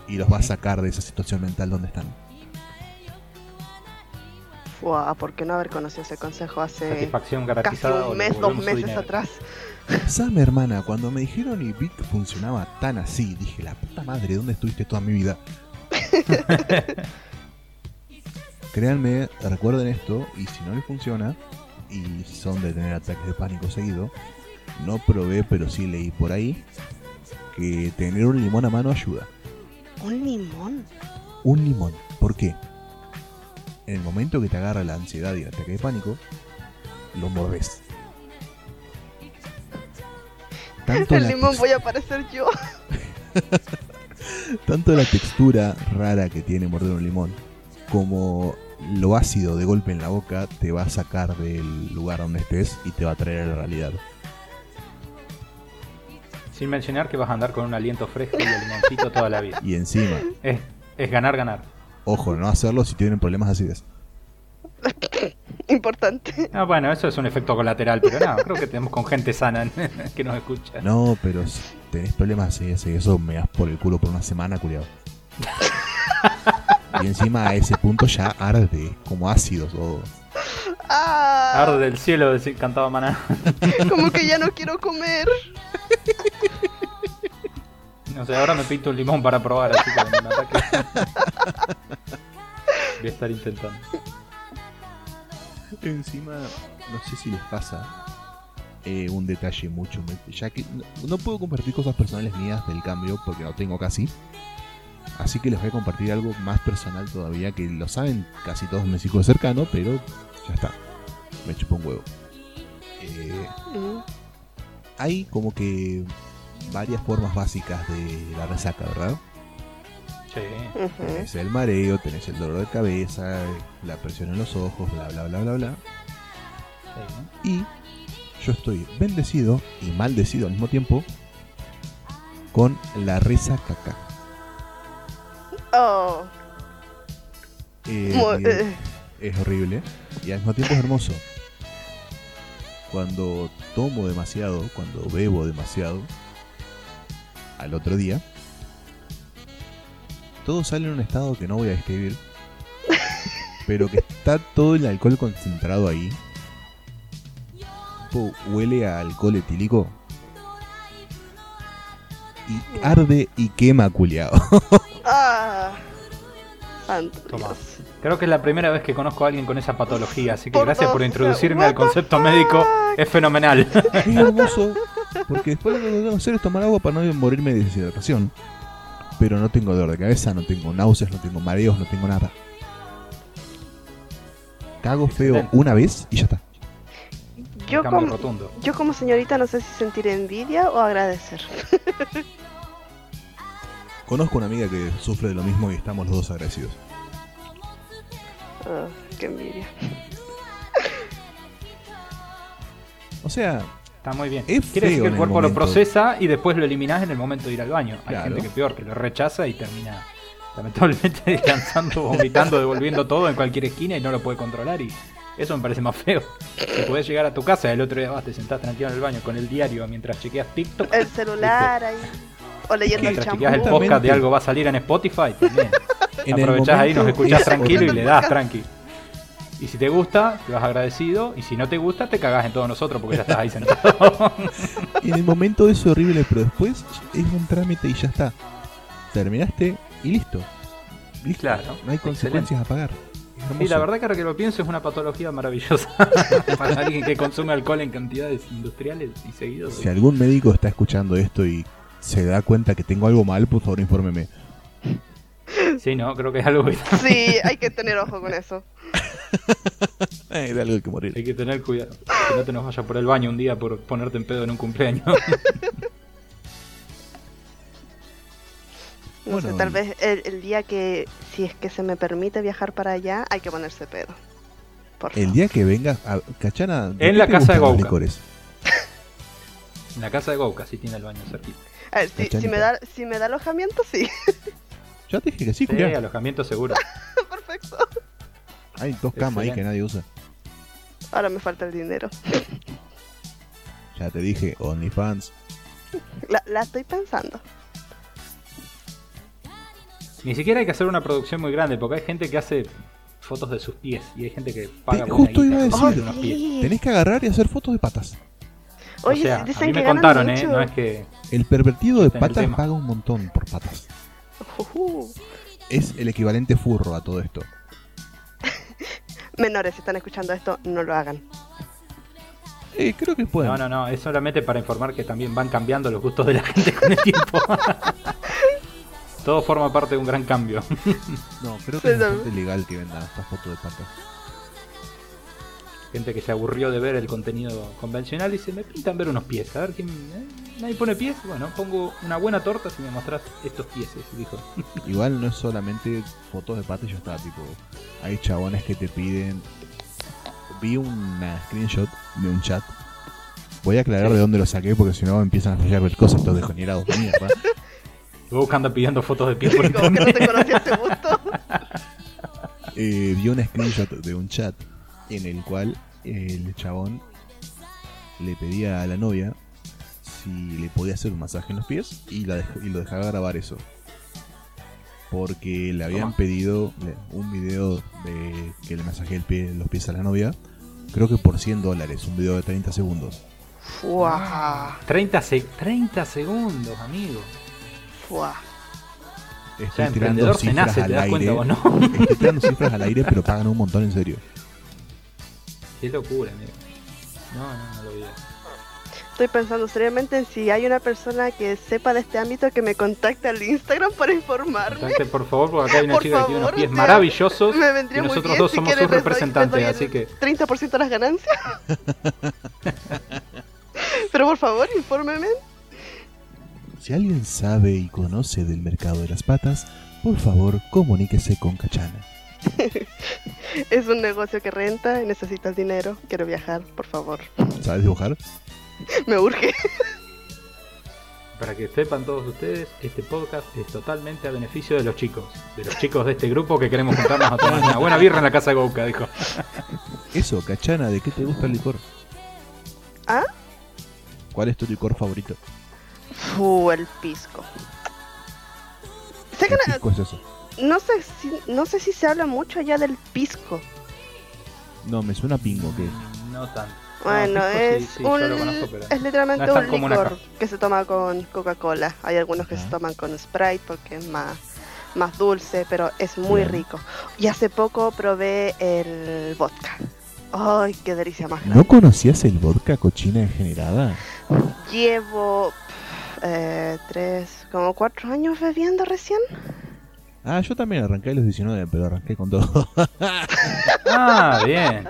Y los va a sacar de esa situación mental donde están. Fua, ¿por qué no haber conocido ese consejo hace Satisfacción casi un mes, dos meses dinero. atrás? Sabe, hermana, cuando me dijeron y vi que funcionaba tan así, dije, la puta madre, ¿dónde estuviste toda mi vida? Créanme, recuerden esto, y si no les funciona, y son de tener ataques de pánico seguido, no probé, pero sí leí por ahí, que tener un limón a mano ayuda. Un limón. un limón. ¿Por qué? En el momento que te agarra la ansiedad y el ataque de pánico, lo mordés. Tanto El la, limón voy a parecer yo. tanto la textura rara que tiene morder un limón, como lo ácido de golpe en la boca, te va a sacar del lugar donde estés y te va a traer a la realidad. Sin mencionar que vas a andar con un aliento fresco y el limoncito toda la vida. Y encima, Es, es ganar, ganar. Ojo, no hacerlo si tienen problemas de acidez. Importante. Ah, bueno, eso es un efecto colateral, pero no, creo que tenemos con gente sana que nos escucha. No, pero si tenés problemas de acidez, eso me das por el culo por una semana, culiado. Y encima a ese punto ya arde, como ácido todo. Ah, Arde del cielo, cantaba Maná. como que ya no quiero comer. No sé, ahora me pinto un limón para probar, así que me ataque. Voy a estar intentando. Encima, no sé si les pasa eh, un detalle mucho, ya que no, no puedo compartir cosas personales mías del cambio porque no tengo casi. Así que les voy a compartir algo más personal todavía que lo saben casi todos mis hijos cercanos, pero ya está. Me chupa un huevo. Eh, Mm, hay como que varias formas básicas de la resaca, ¿verdad? Sí. Tenés el mareo, tenés el dolor de cabeza, la presión en los ojos, bla bla bla bla bla. sí. Y yo estoy bendecido y maldecido al mismo tiempo con la resacaca. Oh, eh, es horrible y al mismo tiempo es hermoso. Cuando tomo demasiado, cuando bebo demasiado, al otro día, todo sale en un estado que no voy a describir, pero que está todo el alcohol concentrado ahí. Tipo, huele a alcohol etílico. Y arde y quema culiado. Ah. Creo que es la primera vez que conozco a alguien con esa patología, así que Por gracias por introducirme al concepto fuck? médico. Es fenomenal. Es hermoso, porque después lo que tengo que hacer es tomar agua para no morirme de deshidratación. Pero no tengo dolor de cabeza, no tengo náuseas, no tengo mareos, no tengo nada. Cago feo una vez y ya está. Yo Cambio como, rotundo. yo como señorita no sé si sentir envidia o agradecer. Conozco una amiga que sufre de lo mismo y estamos los dos agradecidos. Ah, qué envidia. O sea, Está muy bien. Es Quiere decir que el el cuerpo lo procesa y después lo eliminás en el momento de ir al baño. Hay Claro. gente que peor, que lo rechaza y termina lamentablemente descansando, vomitando, devolviendo todo en cualquier esquina y no lo puede controlar y eso me parece más feo. Si podés llegar a tu casa y el otro día vas, te sentás tranquilo en el baño con el diario mientras chequeas TikTok, El celular ahí. O leyendo el mientras champú. chequeas el podcast de algo va a salir en Spotify, también. en Aprovechás ahí, nos escuchás es tranquilo y le das tranqui. Y si te gusta, te vas agradecido. Y si no te gusta, te cagás en todos nosotros porque ya estás ahí sentado. En el momento es horrible, pero después es un trámite y ya está. Terminaste y listo. Listo. Claro, No hay excelente. consecuencias a pagar. Sí, la verdad que ahora que lo pienso es una patología maravillosa para alguien que consume alcohol en cantidades industriales y seguidos. Si algún médico está escuchando esto y se da cuenta que tengo algo mal, por favor infórmeme. Sí, no, creo que es algo que Sí, hay que tener ojo con eso. De algo hay que morir. hay que tener cuidado. Que no te nos vaya por el baño un día por ponerte en pedo en un cumpleaños. No Bueno, sé, tal vez el, el día que, si es que se me permite viajar para allá, hay que ponerse pedo. Por El favor. día que vengas a Cachana, ¿de En la casa de licores? en la casa de Gouka sí tiene el baño cerquita. A ver, si, me da, si me da alojamiento, sí. Ya te dije que sí, Sí, Julián. alojamiento seguro. Perfecto. Hay dos camas ahí que nadie usa. Ahora me falta el dinero. Ya te dije, OnlyFans. La, la estoy pensando. Ni siquiera hay que hacer una producción muy grande porque hay gente que hace fotos de sus pies y hay gente que paga Te- por justo iba a decir. unos pies. Tenés que agarrar y hacer fotos de patas. Oye, o sea, a dicen mí que me ganan contaron, ¿eh? No es que... El pervertido de el patas paga un montón por patas. Es el equivalente furro a todo esto. Menores, si están escuchando esto, no lo hagan. Eh, creo que pueden. No, no, no, es solamente para informar que también van cambiando los gustos de la gente con el tiempo. Todo forma parte de un gran cambio. No, creo que es bastante legal que vendan estas fotos de patas. Gente que se aburrió de ver el contenido convencional y se me pintan ver unos pies. A ver quién. eh, Nadie pone pies. Bueno, pongo una buena torta si me mostrás estos pies. Dijo. Igual no es solamente fotos de patas y ya está, tipo, hay chabones que te piden. Vi una screenshot de un chat. Voy a aclarar Sí. de dónde lo saqué porque si no empiezan a fallar ver cosas estos degenerados de mierda. Vos anda pidiendo fotos de pies por Como que no te conocía gusto. Eh, vi una screenshot de un chat en el cual el chabón le pedía a la novia si le podía hacer un masaje en los pies y, la dej- y lo dejaba grabar eso. Porque le habían Toma. pedido un video de que le masajee el pie, los pies a la novia. Creo que por 100 dólares, un video de 30 segundos. Fuá. 30, se- 30 segundos, amigo. Fuá. O Estoy sea, tirando se cifras nace, al ¿te das aire. cuenta vos no? Estoy tirando cifras al aire, pero pagan un montón en serio. Qué locura, amigo. No, no, no lo vi. Estoy pensando seriamente en si hay una persona que sepa de este ámbito que me contacte al Instagram para informarme. Contacte, por favor, porque acá hay una Por chica que tiene unos favor, pies maravillosos. Me vendría y muy nosotros bien dos si somos sus representantes, doy así que 30% de las ganancias. Pero por favor, infórmeme. Si alguien sabe y conoce del mercado de las patas, por favor comuníquese con Cachana. Es un negocio que renta y necesitas dinero. Quiero viajar, por favor. ¿Sabes dibujar? Me urge. para que sepan todos ustedes, este podcast es totalmente a beneficio de los chicos, de los chicos de este grupo que queremos juntarnos a tomar una buena birra en la casa de Gouka, dijo. Eso, Cachana, ¿de qué te gusta el licor? ¿Ah? ¿Cuál es tu licor favorito? Uh, el pisco. ¿Qué pisco es eso? No sé si, no sé si se habla mucho allá del pisco. No, me suena pingo que No tanto. Bueno, es sí, un lo conozco, pero es literalmente no es tan un licor que se toma con Coca-Cola. Hay algunos que se Ajá. toman con Sprite porque es más más dulce, pero es muy Bien. rico. Y hace poco probé el vodka. Ay, qué delicia más. ¿No conocías el vodka cochina degenerada? Llevo eh, tres, como cuatro años bebiendo recién. Ah, yo también arranqué a los 19, pero arranqué con todo. Ah, bien.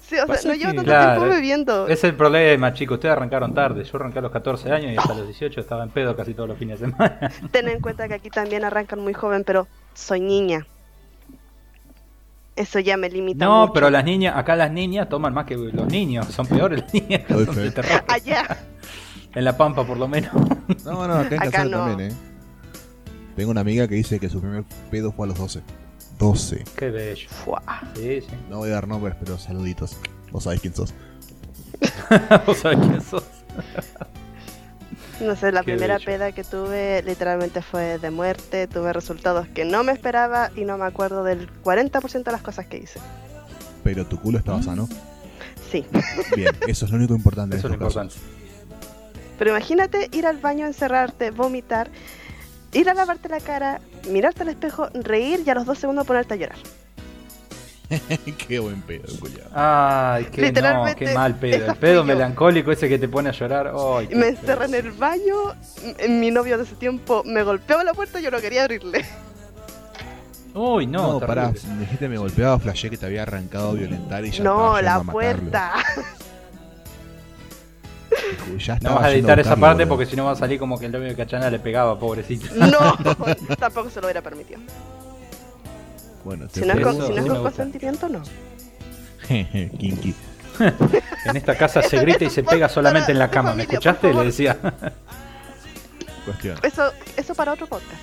Sí, o sea, no llevo que- tanto Claro, tiempo bebiendo. Es el problema, chicos. Ustedes arrancaron tarde. Yo arranqué a los 14 años y hasta los 18 estaba en pedo casi todos los fines de semana. Ten en cuenta que aquí también arrancan muy joven, pero soy niña. Eso ya me limita No, mucho. pero las niñas, acá las niñas toman más que los niños. Son peores las niñas. que Doy son fe. de terror. Allá. En la pampa, por lo menos. No, no, acá en Acá Casal no. también, ¿eh? Tengo una amiga que dice que su primer pedo fue a los 12. 12. Qué bello. Fua. Sí, sí. No voy a dar nombres, pero saluditos. Vos sabés quién sos. Vos sabés quién sos. No sé, la Qué primera bello. peda que tuve literalmente fue de muerte. Tuve resultados que no me esperaba y no me acuerdo del 40% de las cosas que hice. Pero tu culo estaba sano. Sí. Bien, eso es lo único importante Eso en es lo estos importante. casos. Pero imagínate ir al baño, encerrarte, vomitar, ir a lavarte la cara, mirarte al espejo, reír y a los dos segundos ponerte a llorar. Qué buen pedo, culiao. Ay, qué, no, Literalmente, qué mal pedo. El pedo melancólico ese que te pone a llorar. Ay, me encerré en el baño, mi novio de ese tiempo me golpeaba la puerta y yo no quería abrirle. Uy, no, No, pará, dijiste me golpeaba, flashé que te había arrancado a violentar y ya No, la puerta. Ya No vas a editar esa buscarlo, parte boludo. porque si no va a salir como que el novio de Cachana le pegaba, pobrecito. No, tampoco se lo hubiera permitido. Bueno, te Si no es con, si no es con consentimiento, no. Jeje, Kinky. En esta casa se grita y se pega solamente en la cama. ¿Me escuchaste? Le decía. Cuestión. Eso, eso para otro podcast.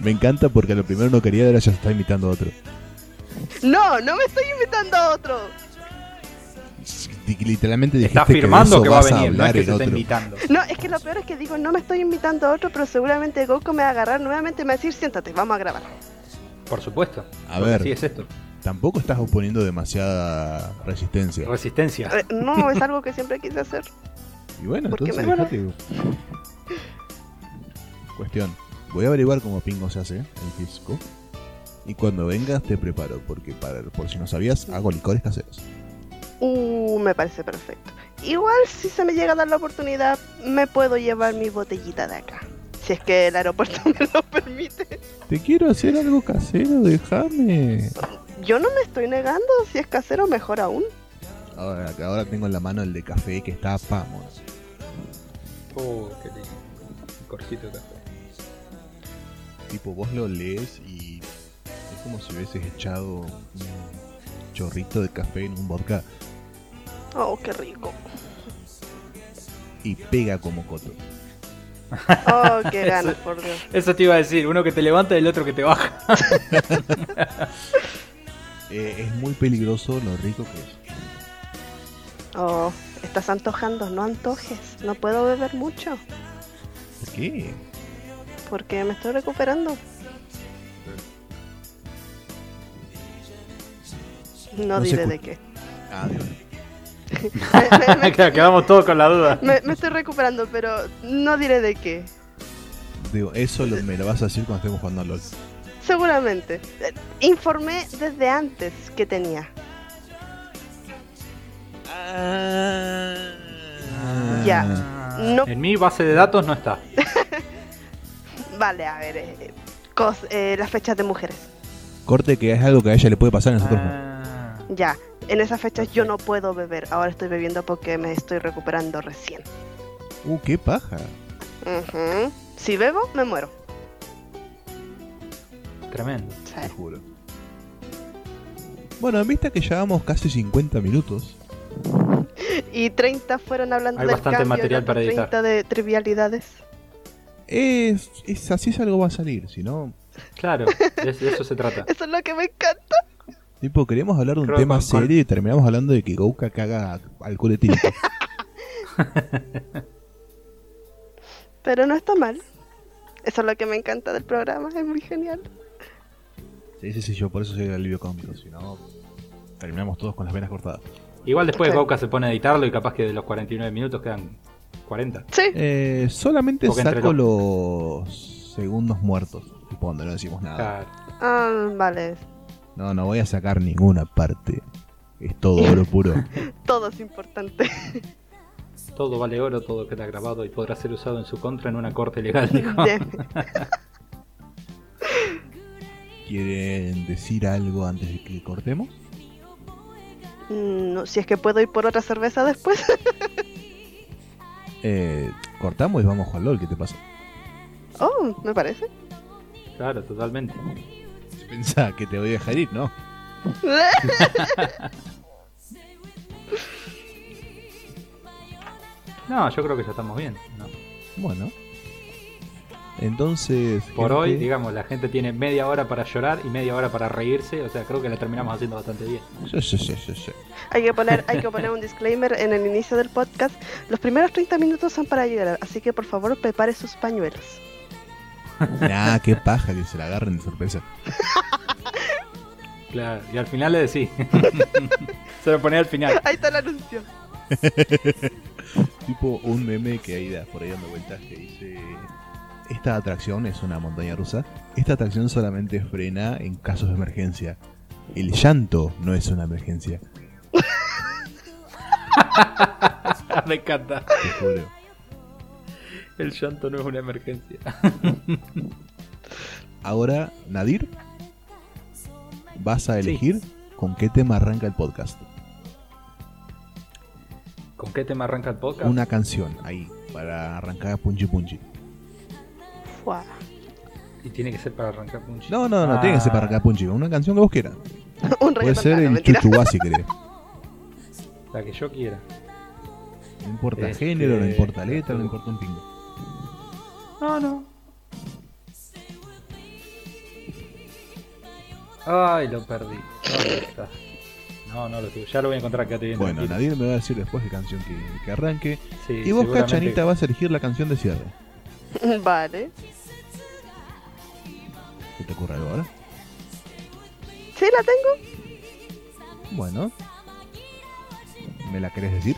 Me encanta porque lo primero no quería, ahora ya se está imitando a otro. No, no me estoy invitando a otro. Literalmente dijiste Está afirmando de que va a venir, no es hablar que se está otro. invitando. No, es que lo peor es que digo, no me estoy invitando a otro, pero seguramente Goku me va a agarrar nuevamente y me va a decir, siéntate, vamos a grabar. Por supuesto. A ver. Así es esto. Tampoco estás oponiendo demasiada resistencia. Resistencia. Eh, No, es algo que siempre quise hacer. Y bueno, ¿Por qué entonces me- dejate. Cuestión. Voy a averiguar cómo pingo se hace el pisco. Y cuando vengas te preparo, porque para, por si no sabías, hago licores caseros. Uh, me parece perfecto. Igual si se me llega a dar la oportunidad, me puedo llevar mi botellita de acá. Si es que el aeropuerto me lo permite. Te quiero hacer algo casero, déjame. Yo no me estoy negando, si es casero, mejor aún. Ahora, ahora tengo en la mano el de café que está vamos. Oh, qué lindo. Un corcito de café. Tipo, vos lo lees y es como si hubieses echado un chorrito de café en un vodka Oh, qué rico. y pega como coto. Oh, qué Eso- ganas, por Dios. Eso te iba a decir, uno que te levanta y el otro que te baja. Eh, es muy peligroso lo rico que es. Oh, estás antojando, no antojes. No puedo beber mucho ¿Por qué? porque me estoy recuperando. No, No diré de qué. Ah, Dios. Me- Quedamos todos con la duda. me- me estoy recuperando, pero no diré de qué. Digo, eso lo- me lo vas a decir cuando estemos jugando a LOL. Seguramente. Eh, Informé desde antes que tenía. Ya. No- En mi base de datos no está. Vale, a ver. eh, cos- eh, las fechas de mujeres. Corte que es algo que a ella le puede pasar a nosotros no. Ah, Ya. En esas fechas yo no puedo beber. Ahora estoy bebiendo porque me estoy recuperando recién. Uh, qué paja. Si bebo, me muero. tremendo. Sí. Te juro. Bueno, en vista que llevamos casi 50 minutos, Y 30 fueron hablando Hay del bastante cambio material para editar. 30 de trivialidades. Es, es así es algo va a salir, si no. Claro, de, de eso se trata. Eso es lo que me encanta. Tipo, queríamos hablar de un Creo tema serio y terminamos hablando de que Gouka caga alcohol etílico. Pero no está mal. Eso es lo que me encanta del programa, es muy genial. sí, sí, sí, yo por eso soy el alivio cómico, si no. Terminamos todos con las venas cortadas. Igual después. Gouka se pone a editarlo y capaz que de los 49 minutos quedan 40. Sí, Eh, solamente Porque saco los segundos muertos, tipo donde no decimos nada. Claro. ah, vale. No, no voy a sacar ninguna parte. Es todo oro puro. Todo es importante. Todo vale oro, todo queda grabado y podrá ser usado en su contra en una corte legal. dijo. ¿Quieren decir algo antes de que cortemos? Mm, no, si es que puedo ir por otra cerveza después. Eh, cortamos y vamos a jugar LOL, ¿qué te pasa? oh, me parece. Claro, totalmente. Pensá que te voy a dejar ir, ¿no? No, yo creo que ya estamos bien. ¿no? Bueno. Entonces. Por gente, hoy, digamos, la gente tiene media hora para llorar y media hora para reírse. O sea, creo que la terminamos haciendo bastante bien. Sí, sí, sí, sí, sí. hay, que poner, hay que poner un disclaimer en el inicio del podcast. Los primeros 30 minutos son para llorar, así que por favor prepare sus pañuelos. Nah, qué paja que se la agarren de sorpresa. Claro, y al final le decís. Se lo ponía al final. Ahí está el anuncio. Tipo un meme que hay de- por ahí dando vueltas que dice. Esta atracción es una montaña rusa. Esta atracción solamente frena en casos de emergencia. El llanto no es una emergencia. Me encanta. Te juro. El llanto no es una emergencia. Ahora, Nadir, vas a Sí. elegir con qué tema arranca el podcast. ¿Con qué tema arranca el podcast? Una canción ahí, para arrancar Punchi Punchi. Fua. Y tiene que ser para arrancar Punchy. No, no, no, tiene que ser para arrancar Punchi, una canción que vos quieras. un Puede ser Ah, el mentira. chuchuá si querés. La que yo quiera. No importa Este- género, no importa letra, no importa un pingo. No, no. Ay, lo perdí. ¿Dónde está? No, no lo tuve. Ya lo voy a encontrar, quédate bien. Bueno, tranquilo. Nadir me va a decir después qué canción que, que arranque. Sí, y vos, seguramente- Cachanita, vas a elegir la canción de cierre. Vale. ¿Qué te ocurre algo ahora? Sí, la tengo. Bueno. ¿Me la querés decir?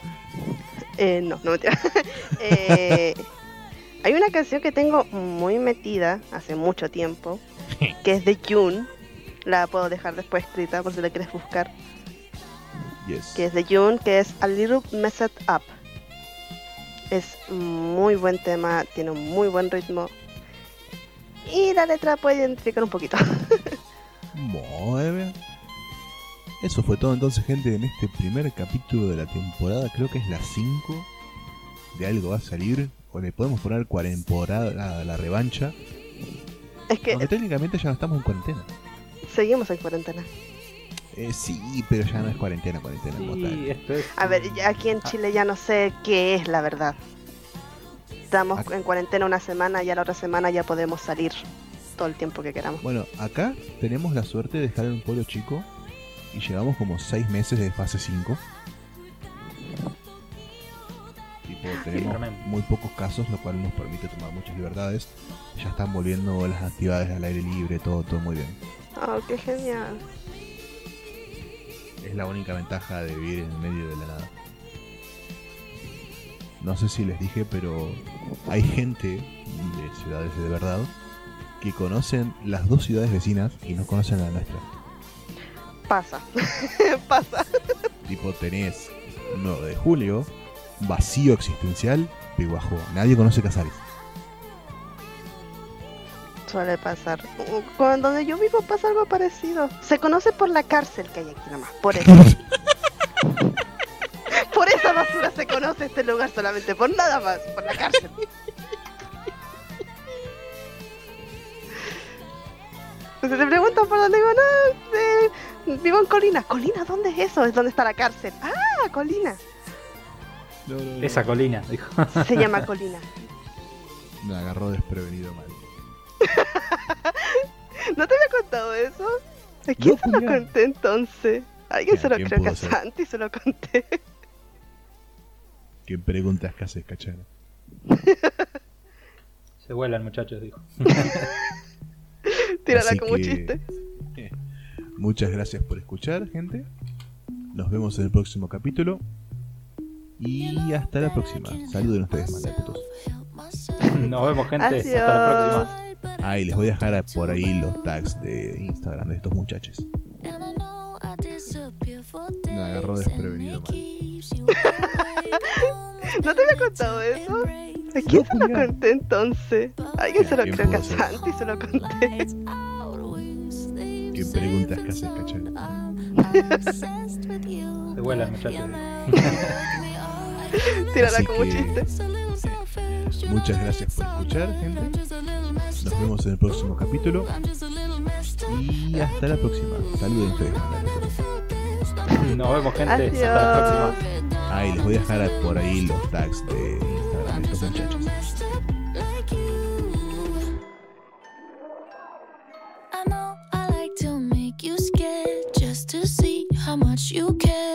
Eh, no, no mentira. Eh, hay una canción que tengo muy metida hace mucho tiempo, que es de June. La puedo dejar después escrita por si la quieres buscar. Yes. Que es de June, que es A Little Messed Up. Es muy buen tema, tiene un muy buen ritmo. Y la letra puede identificar un poquito. Muy bien. Eso fue todo entonces, gente, en este primer capítulo de la temporada. Creo que es la 5 de algo va a salir. O le podemos poner cuaremporada a la revancha. es que Aunque técnicamente ya no estamos en cuarentena. seguimos en cuarentena. Eh, sí, pero ya no es cuarentena, cuarentena como Sí, tal. esto es. A ver, aquí en Chile ya no sé qué es la verdad. Estamos en cuarentena una semana, ya la otra semana ya podemos salir todo el tiempo que queramos. Bueno, acá tenemos la suerte de estar en un pueblo chico y llevamos como 6 meses de fase 5. Tenemos muy pocos casos, lo cual nos permite tomar muchas libertades. Ya están volviendo las actividades al aire libre, todo, todo muy bien. Oh, qué genial. Es la única ventaja de vivir en medio de la nada. No sé si les dije, pero hay gente de ciudades de verdad que conocen las dos ciudades vecinas y no conocen la nuestra. Pasa. Pasa. Tipo, tenés 9 de julio, vacío existencial, Peguajó. Nadie conoce Casares. Suele pasar. Con donde yo vivo pasa algo parecido. Se conoce por la cárcel que hay aquí nomás. Por eso. por esa basura se conoce este lugar solamente. Por nada más. Por la cárcel. Si te preguntan por dónde vivo, no, eh, vivo en Colina. ¿Colina? ¿Dónde es eso? Es donde está la cárcel. Ah, Colina. No, no, no. Esa colina, dijo. Se llama Colina. Me agarró desprevenido mal. ¿No te había contado eso? ¿A quién No, se lo conté entonces? Alguien se lo ¿quién creo que a? Santi se lo conté. ¿Qué preguntas que haces, cachara? Se vuelan, muchachos, dijo. Tírala Así como que- chiste. Muchas gracias por escuchar, gente. Nos vemos en el próximo capítulo. Y hasta la próxima. Saluden ustedes, mandacutos. Nos vemos, gente. Hasta la próxima. Ah, y les voy a dejar por ahí los tags de Instagram de estos muchachos. Me agarró desprevenido mal. ¿No te había contado eso? ¿A quién se lo conté entonces? Alguien Ya, se lo ¿quién creo que a? Santi se lo conté. ¿Qué preguntas que haces, cachara? Se vuelan, muchachos. Tírala Así como que- chiste. Muchas gracias por escuchar, gente. Nos vemos en el próximo capítulo. Y hasta la próxima. Saluden ustedes, mandacutos. Nos vemos, gente. Hasta la Adiós. próxima. Ah, y les voy a dejar por ahí los tags de Instagram de estos muchachos. I know I like to make you scared just to see how much you care.